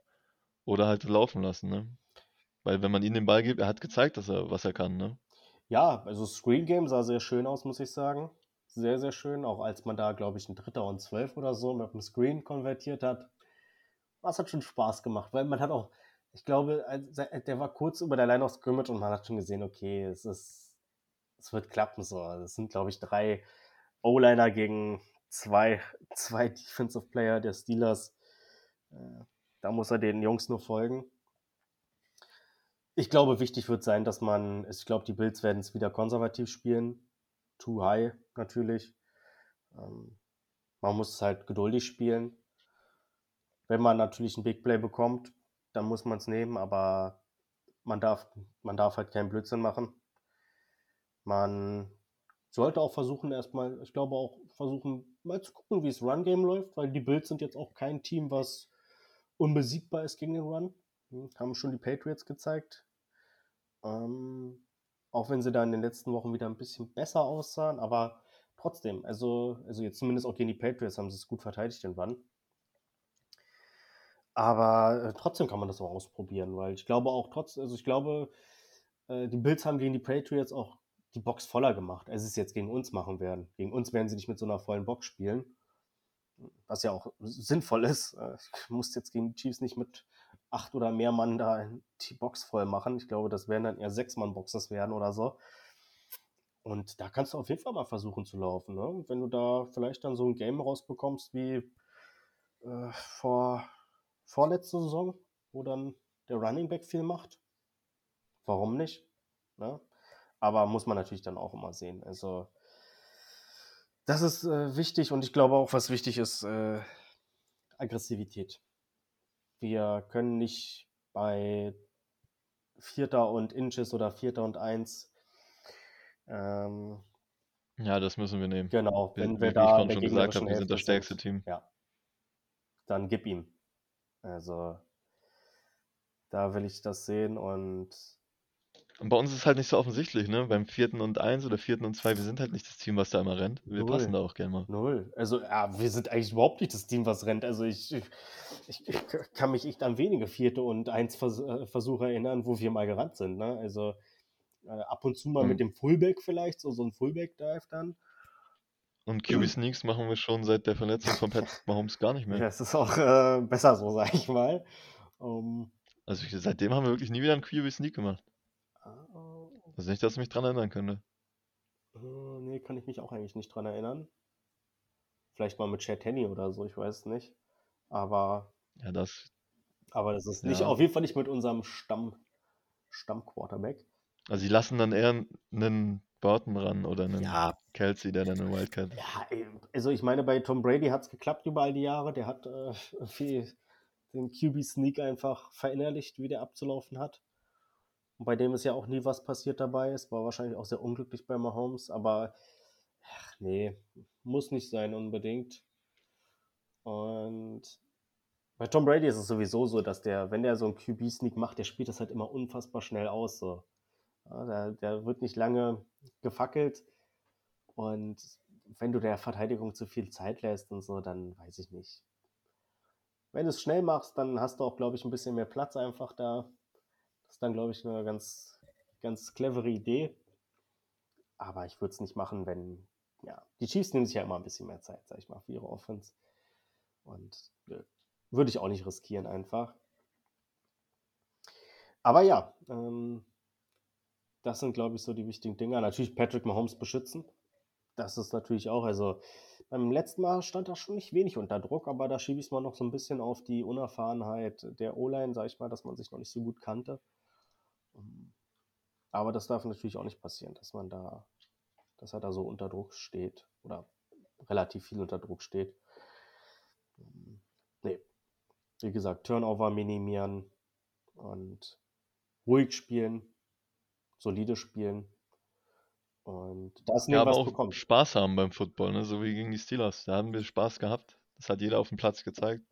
oder halt laufen lassen, ne? Weil wenn man ihm den Ball gibt, er hat gezeigt, dass er, was er kann, ne? Ja, also Screen Game sah sehr schön aus, muss ich sagen. Sehr, sehr schön. Auch als man da, glaube ich, ein Dritter und Zwölf oder so mit dem Screen konvertiert hat. Das hat schon Spaß gemacht, weil man hat auch, ich glaube, der war kurz über der Line of Scrimmage und man hat schon gesehen, okay, es ist, es wird klappen so. Es sind, glaube ich, drei O-Liner gegen zwei, zwei Defensive Player der Steelers. Äh, da muss er den Jungs nur folgen. Ich glaube, wichtig wird sein, dass man, ich glaube, die Bills werden es wieder konservativ spielen. Too high natürlich. Ähm, man muss es halt geduldig spielen. Wenn man natürlich ein Big Play bekommt, dann muss man es nehmen, aber man darf, man darf halt keinen Blödsinn machen. Man sollte auch versuchen, erstmal, ich glaube auch versuchen, mal zu gucken, wie es Run-Game läuft, weil die Bills sind jetzt auch kein Team, was unbesiegbar ist gegen den Run. Hm, haben schon die Patriots gezeigt. Ähm, auch wenn sie da in den letzten Wochen wieder ein bisschen besser aussahen, aber trotzdem, also, also jetzt zumindest auch gegen die Patriots haben sie es gut verteidigt den Run. Aber äh, trotzdem kann man das auch ausprobieren, weil ich glaube auch trotz, also ich glaube, äh, die Bills haben gegen die Patriots auch die Box voller gemacht, als sie es jetzt gegen uns machen werden. Gegen uns werden sie nicht mit so einer vollen Box spielen, was ja auch sinnvoll ist. Äh, ich muss jetzt gegen die Chiefs nicht mit acht oder mehr Mann da die Box voll machen. Ich glaube, das werden dann eher sechs Mann Boxes werden oder so. Und da kannst du auf jeden Fall mal versuchen zu laufen. Ne? Wenn du da vielleicht dann so ein Game rausbekommst wie äh, vor vorletzte Saison, wo dann der Running Back viel macht, warum nicht? Ne? Aber muss man natürlich dann auch immer sehen. Also das ist äh, wichtig und ich glaube auch, was wichtig ist, äh, Aggressivität. Wir können nicht bei Vierter und Inches oder Vierter und Eins. Ähm, ja, das müssen wir nehmen. Genau, wenn wir, wir da schon gesagt haben, wir sind das stärkste Team. Ja. Dann gib ihm. Also, da will ich das sehen und und bei uns ist es halt nicht so offensichtlich, ne? Beim vierten und eins oder vierten und zwei, wir sind halt nicht das Team, was da immer rennt. Wir Null. passen da auch gerne mal. Null. Also, ja, wir sind eigentlich überhaupt nicht das Team, was rennt. Also, ich, ich, ich kann mich echt an wenige vierte und eins Vers äh, Versuche erinnern, wo wir mal gerannt sind, ne? Also, äh, ab und zu mal mhm. mit dem Fullback vielleicht, so, so ein Fullback-Dive dann. Und QB Sneaks machen wir schon seit der Verletzung von Pat Mahomes gar nicht mehr. Ja, es ist auch äh, besser so, sag ich mal. Um, also seitdem haben wir wirklich nie wieder einen QB Sneak gemacht. Also nicht, dass ich mich dran erinnern könnte. Uh, nee, kann ich mich auch eigentlich nicht dran erinnern. Vielleicht mal mit Chad Henney oder so, ich weiß es nicht. Aber. Ja, das. Aber das ist nicht, ja. auf jeden Fall nicht mit unserem Stamm, Stamm-Quarterback. Also, sie lassen dann eher einen Burton ran oder einen ja. Kelsey, der dann eine Wildcat. Ja, also ich meine, bei Tom Brady hat es geklappt über all die Jahre. Der hat äh, viel den QB-Sneak einfach verinnerlicht, wie der abzulaufen hat. Und bei dem ist ja auch nie was passiert dabei. Es war wahrscheinlich auch sehr unglücklich bei Mahomes, aber ach, nee, muss nicht sein unbedingt. Und bei Tom Brady ist es sowieso so, dass der, wenn der so einen QB-Sneak macht, der spielt das halt immer unfassbar schnell aus. So. Ja, der, der wird nicht lange gefackelt. Und wenn du der Verteidigung zu viel Zeit lässt und so, dann weiß ich nicht. Wenn du es schnell machst, dann hast du auch, glaube ich, ein bisschen mehr Platz einfach da. Das ist dann, glaube ich, eine ganz, ganz clevere Idee. Aber ich würde es nicht machen, wenn, ja, die Chiefs nehmen sich ja immer ein bisschen mehr Zeit, sag ich mal, für ihre Offense. Und nö, würde ich auch nicht riskieren einfach. Aber ja, ähm, das sind, glaube ich, so die wichtigen Dinge. Natürlich Patrick Mahomes beschützen. Das ist natürlich auch, also beim letzten Mal stand er schon nicht wenig unter Druck, aber da schiebe ich es mal noch so ein bisschen auf die Unerfahrenheit der O-Line, sag ich mal, dass man sich noch nicht so gut kannte. Aber das darf natürlich auch nicht passieren, dass man da, dass er da so unter Druck steht oder relativ viel unter Druck steht. Nee. Wie gesagt, Turnover minimieren und ruhig spielen, solide spielen. Und das ja, aber auch bekommt. Spaß haben beim Football, ne? so wie gegen die Steelers. Da haben wir Spaß gehabt. Das hat jeder auf dem Platz gezeigt.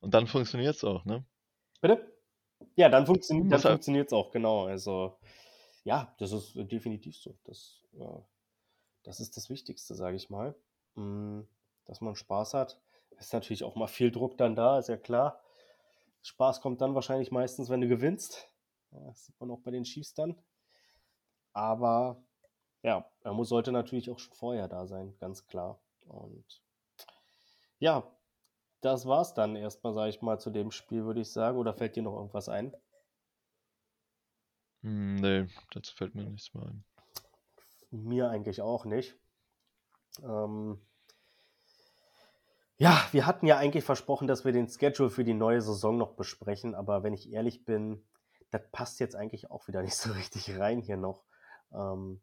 Und dann funktioniert es auch, ne? Bitte? Ja, dann, funktio dann funktioniert es auch, genau. Also, ja, das ist definitiv so. Das, äh, das ist das Wichtigste, sage ich mal. Mm, dass man Spaß hat. Ist natürlich auch mal viel Druck dann da, ist ja klar. Spaß kommt dann wahrscheinlich meistens, wenn du gewinnst. Das sieht man auch bei den Chiefs dann. Aber ja, er muss, sollte natürlich auch schon vorher da sein, ganz klar. Und ja, das war's dann erstmal, sage ich mal, zu dem Spiel, würde ich sagen. Oder fällt dir noch irgendwas ein? Hm, nee, dazu fällt mir nichts mehr ein. Mir eigentlich auch nicht. Ähm, ja, wir hatten ja eigentlich versprochen, dass wir den Schedule für die neue Saison noch besprechen, aber wenn ich ehrlich bin, das passt jetzt eigentlich auch wieder nicht so richtig rein hier noch. Ähm,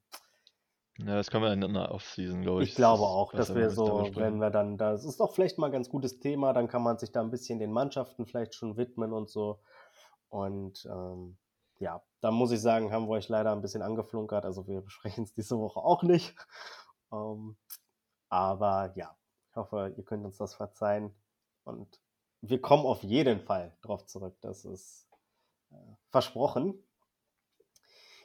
ja, das können wir in einer Offseason, glaube ich. Ich glaube auch, dass wir so, wenn wir dann, das ist doch vielleicht mal ein ganz gutes Thema, dann kann man sich da ein bisschen den Mannschaften vielleicht schon widmen und so. Und ähm, ja, da muss ich sagen, haben wir euch leider ein bisschen angeflunkert. Also wir besprechen es diese Woche auch nicht. Ähm, aber ja, ich hoffe, ihr könnt uns das verzeihen. Und wir kommen auf jeden Fall drauf zurück. Das ist äh, versprochen.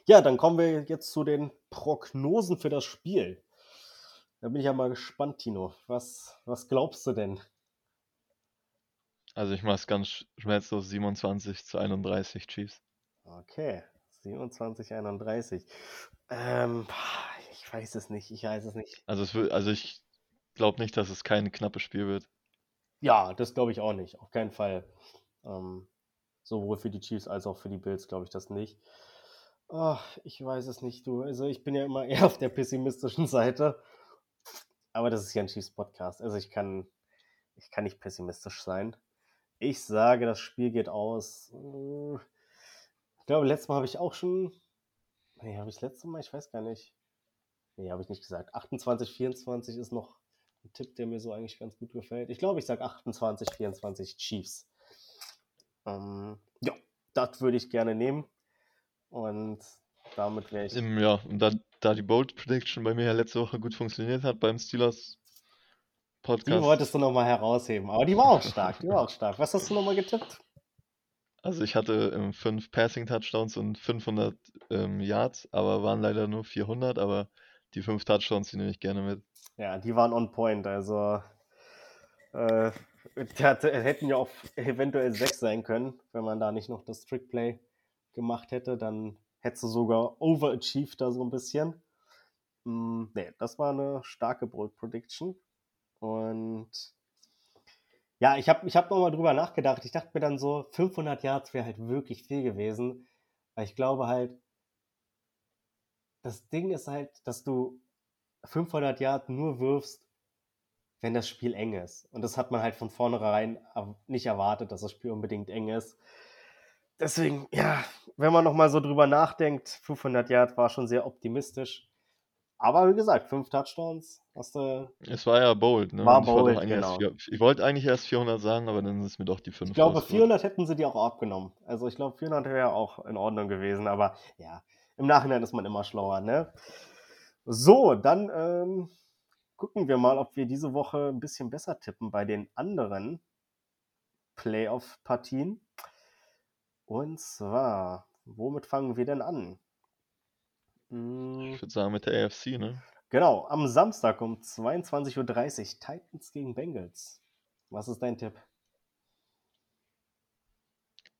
Ja, dann kommen wir jetzt zu den Prognosen für das Spiel. Da bin ich ja mal gespannt, Tino. Was, was glaubst du denn? Also ich mache es ganz schmerzlos 27 zu 31 Chiefs. Okay, 27, 31. Ähm, ich weiß es nicht, ich weiß es nicht. Also, es will, also ich glaube nicht, dass es kein knappes Spiel wird. Ja, das glaube ich auch nicht, auf keinen Fall. Ähm, sowohl für die Chiefs als auch für die Bills glaube ich das nicht. Ach, ich weiß es nicht, du. Also ich bin ja immer eher auf der pessimistischen Seite. Aber das ist ja ein Chiefs-Podcast. Also ich kann, ich kann nicht pessimistisch sein. Ich sage, das Spiel geht aus. Äh, ich glaube, letztes Mal habe ich auch schon. Nee, habe ich das letzte Mal? Ich weiß gar nicht. Nee, habe ich nicht gesagt. 28, 24 ist noch ein Tipp, der mir so eigentlich ganz gut gefällt. Ich glaube, ich sage 28, 24 Chiefs. Ähm, ja, das würde ich gerne nehmen. Und damit wäre ich. Ja, und da, da die Bold Prediction bei mir ja letzte Woche gut funktioniert hat beim Steelers Podcast. Die wolltest du nochmal herausheben, aber die war auch stark, die war auch stark. Was hast du nochmal getippt? Also ich hatte ähm, fünf Passing Touchdowns und 500 ähm, Yards, aber waren leider nur 400, aber die fünf Touchdowns, die nehme ich gerne mit. Ja, die waren on point, also äh, die hatte, hätten ja auch eventuell sechs sein können, wenn man da nicht noch das Trickplay gemacht hätte, dann hättest du sogar overachieved da so ein bisschen. Mm, nee, das war eine starke Bold Prediction. Und ja, ich habe ich hab nochmal drüber nachgedacht. Ich dachte mir dann so, 500 Yards wäre halt wirklich viel gewesen. Weil ich glaube halt, das Ding ist halt, dass du 500 Yards nur wirfst, wenn das Spiel eng ist. Und das hat man halt von vornherein nicht erwartet, dass das Spiel unbedingt eng ist deswegen, ja, wenn man nochmal so drüber nachdenkt, 500 Yards war schon sehr optimistisch. Aber wie gesagt, fünf Touchdowns hast du. Es war ja bold, ne? War bold, ich, genau. ich wollte eigentlich erst 400 sagen, aber dann ist mir doch die 5. Ich glaube, 400 hätten sie dir auch abgenommen. Also ich glaube, 400 wäre auch in Ordnung gewesen. Aber ja, im Nachhinein ist man immer schlauer, ne? So, dann ähm, gucken wir mal, ob wir diese Woche ein bisschen besser tippen bei den anderen Playoff-Partien. Und zwar, womit fangen wir denn an? Hm, ich würde sagen mit der AFC, ne? Genau, am Samstag um 22.30 Uhr Titans gegen Bengals. Was ist dein Tipp?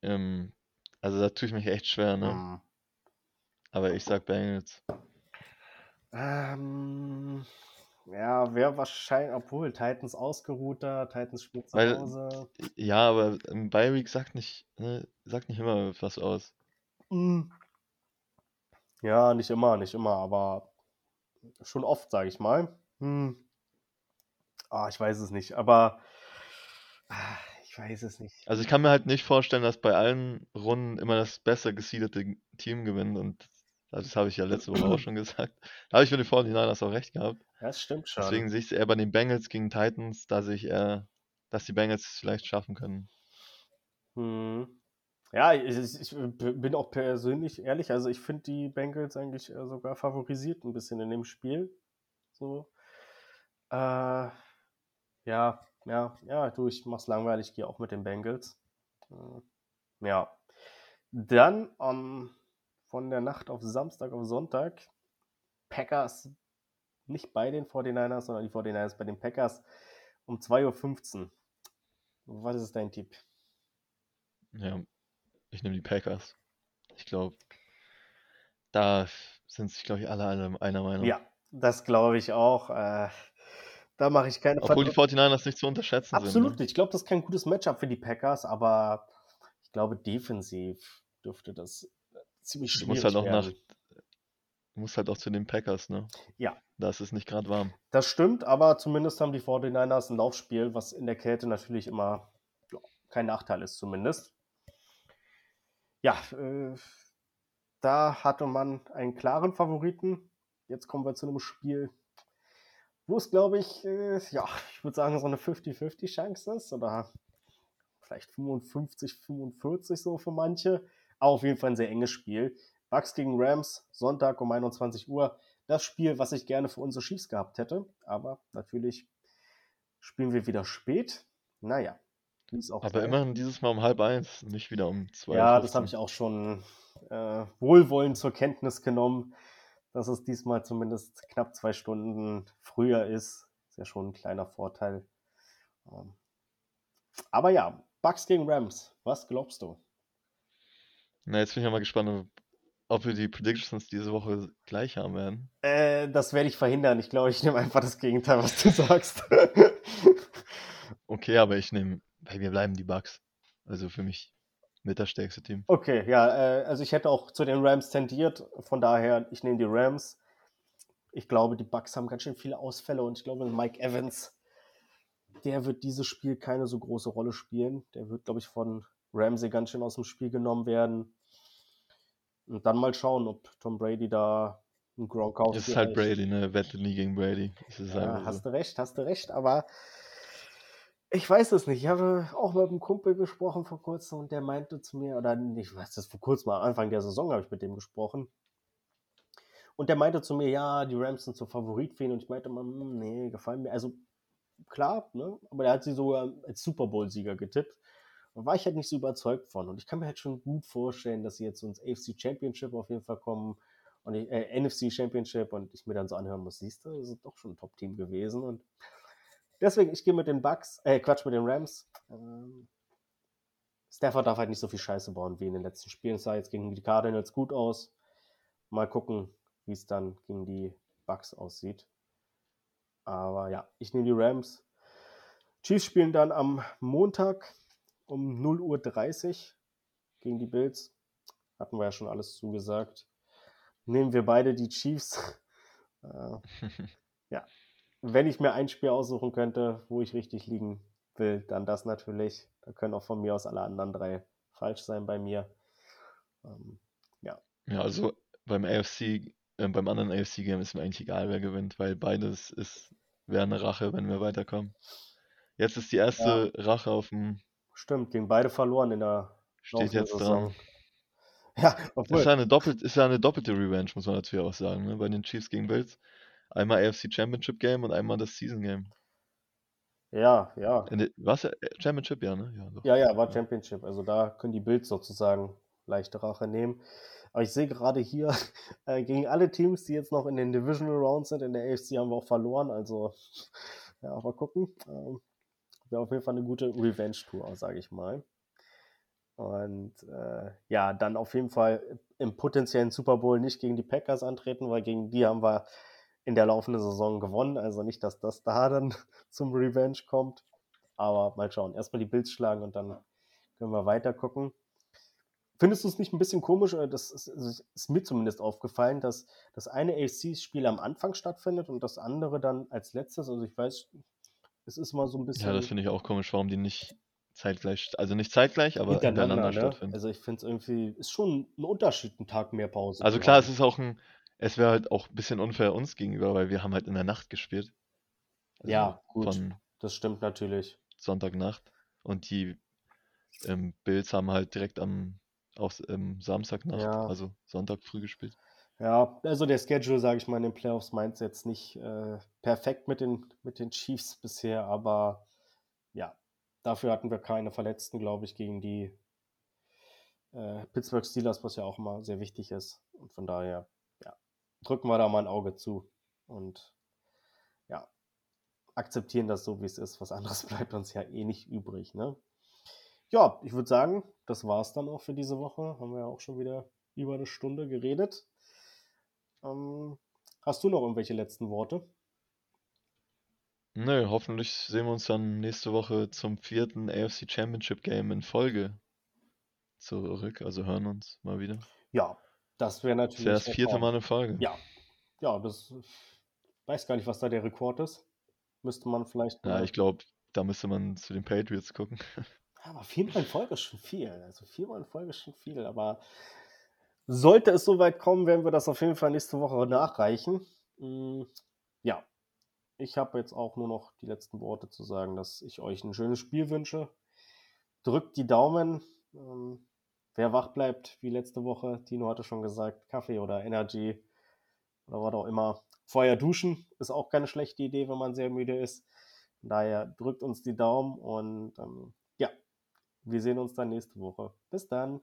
Ähm, also da tue ich mich echt schwer, ne? Hm. Aber ich sag Bengals. Ähm, ja, wäre wahrscheinlich, obwohl Titans ausgeruhter, Titans spielt zu Weil, Hause. Ja, aber im Bi-Week sagt nicht, ne, sagt nicht immer was aus. Hm. Ja, nicht immer, nicht immer, aber schon oft, sage ich mal. Hm. Ah, ich weiß es nicht, aber ah, ich weiß es nicht. Also ich kann mir halt nicht vorstellen, dass bei allen Runden immer das besser gesiedete Team gewinnt und das habe ich ja letzte Woche auch schon gesagt. Da habe ich für die 49ers auch recht gehabt. Das stimmt schon. Deswegen sehe ich es eher bei den Bengals gegen Titans, da sehe ich eher, dass die Bengals es vielleicht schaffen können. Hm. Ja, ich, ich, bin auch persönlich ehrlich, also ich finde die Bengals eigentlich äh, sogar favorisiert ein bisschen in dem Spiel. So. Äh, ja, ja, ja, du, ich mach's langweilig, gehe auch mit den Bengals. Äh, ja. Dann am von der Nacht auf Samstag auf Sonntag. Packers nicht bei den 49ers, sondern die 49ers bei den Packers um 2.15 Uhr. Was ist dein Tipp? Ja, ich nehme die Packers. Ich glaube, da sind sich, glaube ich, alle einer Meinung. Ja, das glaube ich auch. Äh, da mache ich keine Obwohl die 49ers nicht zu unterschätzen Absolut sind. Ne? nicht. Ich glaube, das ist kein gutes Matchup für die Packers, aber ich glaube, defensiv dürfte das ziemlich Du schwierig musst halt auch nach, werden. musst halt auch zu den Packers, ne? Ja. Da ist es nicht gerade warm. Das stimmt, aber zumindest haben die 49ers ein Laufspiel, was in der Kälte natürlich immer ja, kein Nachteil ist, zumindest. Ja, äh, da hatte man einen klaren Favoriten. Jetzt kommen wir zu einem Spiel, wo es, glaube ich, äh, ja, ich würde sagen, so eine 50-50 Chance ist oder vielleicht 55, 45 so für manche. Auf jeden Fall ein sehr enges Spiel. Bucks gegen Rams, Sonntag um 21 Uhr. Das Spiel, was ich gerne für unsere Chiefs gehabt hätte. Aber natürlich spielen wir wieder spät. Naja, Aber immerhin dieses Mal um halb eins, nicht wieder um zwei. Ja, das habe ich auch schon äh, wohlwollend zur Kenntnis genommen, dass es diesmal zumindest knapp zwei Stunden früher ist. Ist ja schon ein kleiner Vorteil. Ähm, aber ja, Bucks gegen Rams, was glaubst du? Na, jetzt bin ich ja mal gespannt, ob wir die Predictions diese Woche gleich haben werden. Äh, das werde ich verhindern. Ich glaube, ich nehme einfach das Gegenteil, was du sagst. Okay, aber ich nehme, bei mir bleiben die Bucks. Also für mich mit das stärkste Team. okay, ja, äh, also ich hätte auch zu den Rams tendiert. Von daher, ich nehme die Rams. Ich glaube, die Bucks haben ganz schön viele Ausfälle und ich glaube, Mike Evans, der wird dieses Spiel keine so große Rolle spielen. Der wird, glaube ich, von Ramsey ganz schön aus dem Spiel genommen werden. Und dann mal schauen, ob Tom Brady da einen Gronkowski Es ist halt. Brady, ne? Wette nie gegen Brady. Ja, hast so. du recht, hast du recht, aber ich weiß es nicht. Ich habe auch mit einem Kumpel gesprochen vor kurzem und der meinte zu mir, oder ich weiß das vor kurzem, am Anfang der Saison habe ich mit dem gesprochen. Und der meinte zu mir, ja, die Rams sind so Favorit für ihn. Und ich meinte immer, hm, nee, gefallen mir. Also klar, ne? aber der hat sie sogar als Super Bowl-Sieger getippt. Da war ich halt nicht so überzeugt von. Und ich kann mir halt schon gut vorstellen, dass sie jetzt ins AFC Championship auf jeden Fall kommen und ich, äh, NFC Championship und ich mir dann so anhören muss, siehst du, das ist doch schon ein Top-Team gewesen. Und deswegen, ich gehe mit den Bucks, äh, Quatsch, mit den Rams. Ähm, Stafford darf halt nicht so viel Scheiße bauen wie in den letzten Spielen. Es sah jetzt gegen die Cardinals gut aus. Mal gucken, wie es dann gegen die Bucks aussieht. Aber ja, ich nehme die Rams. Chiefs spielen dann am Montag um 0.30 Uhr gegen die Bills. Hatten wir ja schon alles zugesagt. Nehmen wir beide die Chiefs. Äh, ja, wenn ich mir ein Spiel aussuchen könnte, wo ich richtig liegen will, dann das natürlich. Da können auch von mir aus alle anderen drei falsch sein bei mir. Ähm, Ja, also beim AFC, äh, beim anderen AFC-Game ist mir eigentlich egal, wer gewinnt, weil beides ist, wäre eine Rache, wenn wir weiterkommen. Jetzt ist die erste Rache auf dem, stimmt, gegen beide verloren in der steht jetzt Saison. dran. Ja, Ist obwohl, ja eine doppelt, ist ja eine doppelte Revenge, muss man natürlich auch sagen, ne? Bei den Chiefs gegen Bills. Einmal AFC Championship Game und einmal das Season Game. ja, ja. Äh, ne, Was? Äh, Championship, ja, ne? Ja, doch. Ja, ja, war. Championship. Also da können die Bills sozusagen leichte Rache nehmen. Aber ich sehe gerade hier, äh, gegen alle Teams, die jetzt noch in den Divisional Rounds sind, in der AFC haben wir auch verloren. Also, ja, mal gucken. Ähm, Wäre auf jeden Fall eine gute Revenge-Tour, sage ich mal. Und äh, ja, dann auf jeden Fall im potenziellen Super Bowl nicht gegen die Packers antreten, weil gegen die haben wir in der laufenden Saison gewonnen. Also nicht, dass das da dann zum Revenge kommt. Aber mal schauen. Erstmal die Bills schlagen und dann können wir weiter gucken. Findest du es nicht ein bisschen komisch, oder das ist, ist mir zumindest aufgefallen, dass das eine AFC-Spiel am Anfang stattfindet und das andere dann als letztes? Also ich weiß, es ist mal so ein bisschen Ja, das finde ich auch komisch, warum die nicht zeitgleich, also nicht zeitgleich, aber hintereinander, hintereinander ne? stattfinden. Also ich finde es irgendwie, ist schon ein Unterschied, einen Tag mehr Pause. Also klar, es ist auch ein, es wäre halt auch ein bisschen unfair uns gegenüber, weil wir haben halt in der Nacht gespielt. Also Ja, gut. Das stimmt natürlich. Sonntagnacht. Und die ähm, Bills haben halt direkt am aus, ähm, Samstagnacht, Ja. also Sonntag früh gespielt. Ja, also der Schedule, sage ich mal, in den Playoffs meint jetzt nicht äh, perfekt mit den, mit den Chiefs bisher, aber ja, dafür hatten wir keine Verletzten, glaube ich, gegen die äh, Pittsburgh Steelers, was ja auch immer sehr wichtig ist. Und von daher, ja, drücken wir da mal ein Auge zu und ja, akzeptieren das so, wie es ist. Was anderes bleibt uns ja eh nicht übrig, ne? ja, ich würde sagen, das war es dann auch für diese Woche. Haben wir ja auch schon wieder über eine Stunde geredet. Ähm, hast du noch irgendwelche letzten Worte? Nö, hoffentlich sehen wir uns dann nächste Woche zum vierten AFC Championship Game in Folge zurück. Also hören uns mal wieder. Ja, das wäre Das natürlich. wäre das vierte. Mal eine Folge. Ja, ja, das weiß gar nicht, was da der Rekord ist. Müsste man vielleicht Ja, ich glaube, da müsste man zu den Patriots gucken. Aber viermal in Folge ist schon viel. Also viermal in Folge ist schon viel. Aber sollte es soweit kommen, werden wir das auf jeden Fall nächste Woche nachreichen. Mm, Ja, ich habe jetzt auch nur noch die letzten Worte zu sagen, dass ich euch ein schönes Spiel wünsche. Drückt die Daumen. Ähm, Wer wach bleibt, wie letzte Woche, Tino hatte schon gesagt, Kaffee oder Energy oder was auch immer. Vorher duschen ist auch keine schlechte Idee, wenn man sehr müde ist. Daher drückt uns die Daumen und ähm, ja, wir sehen uns dann nächste Woche. Bis dann.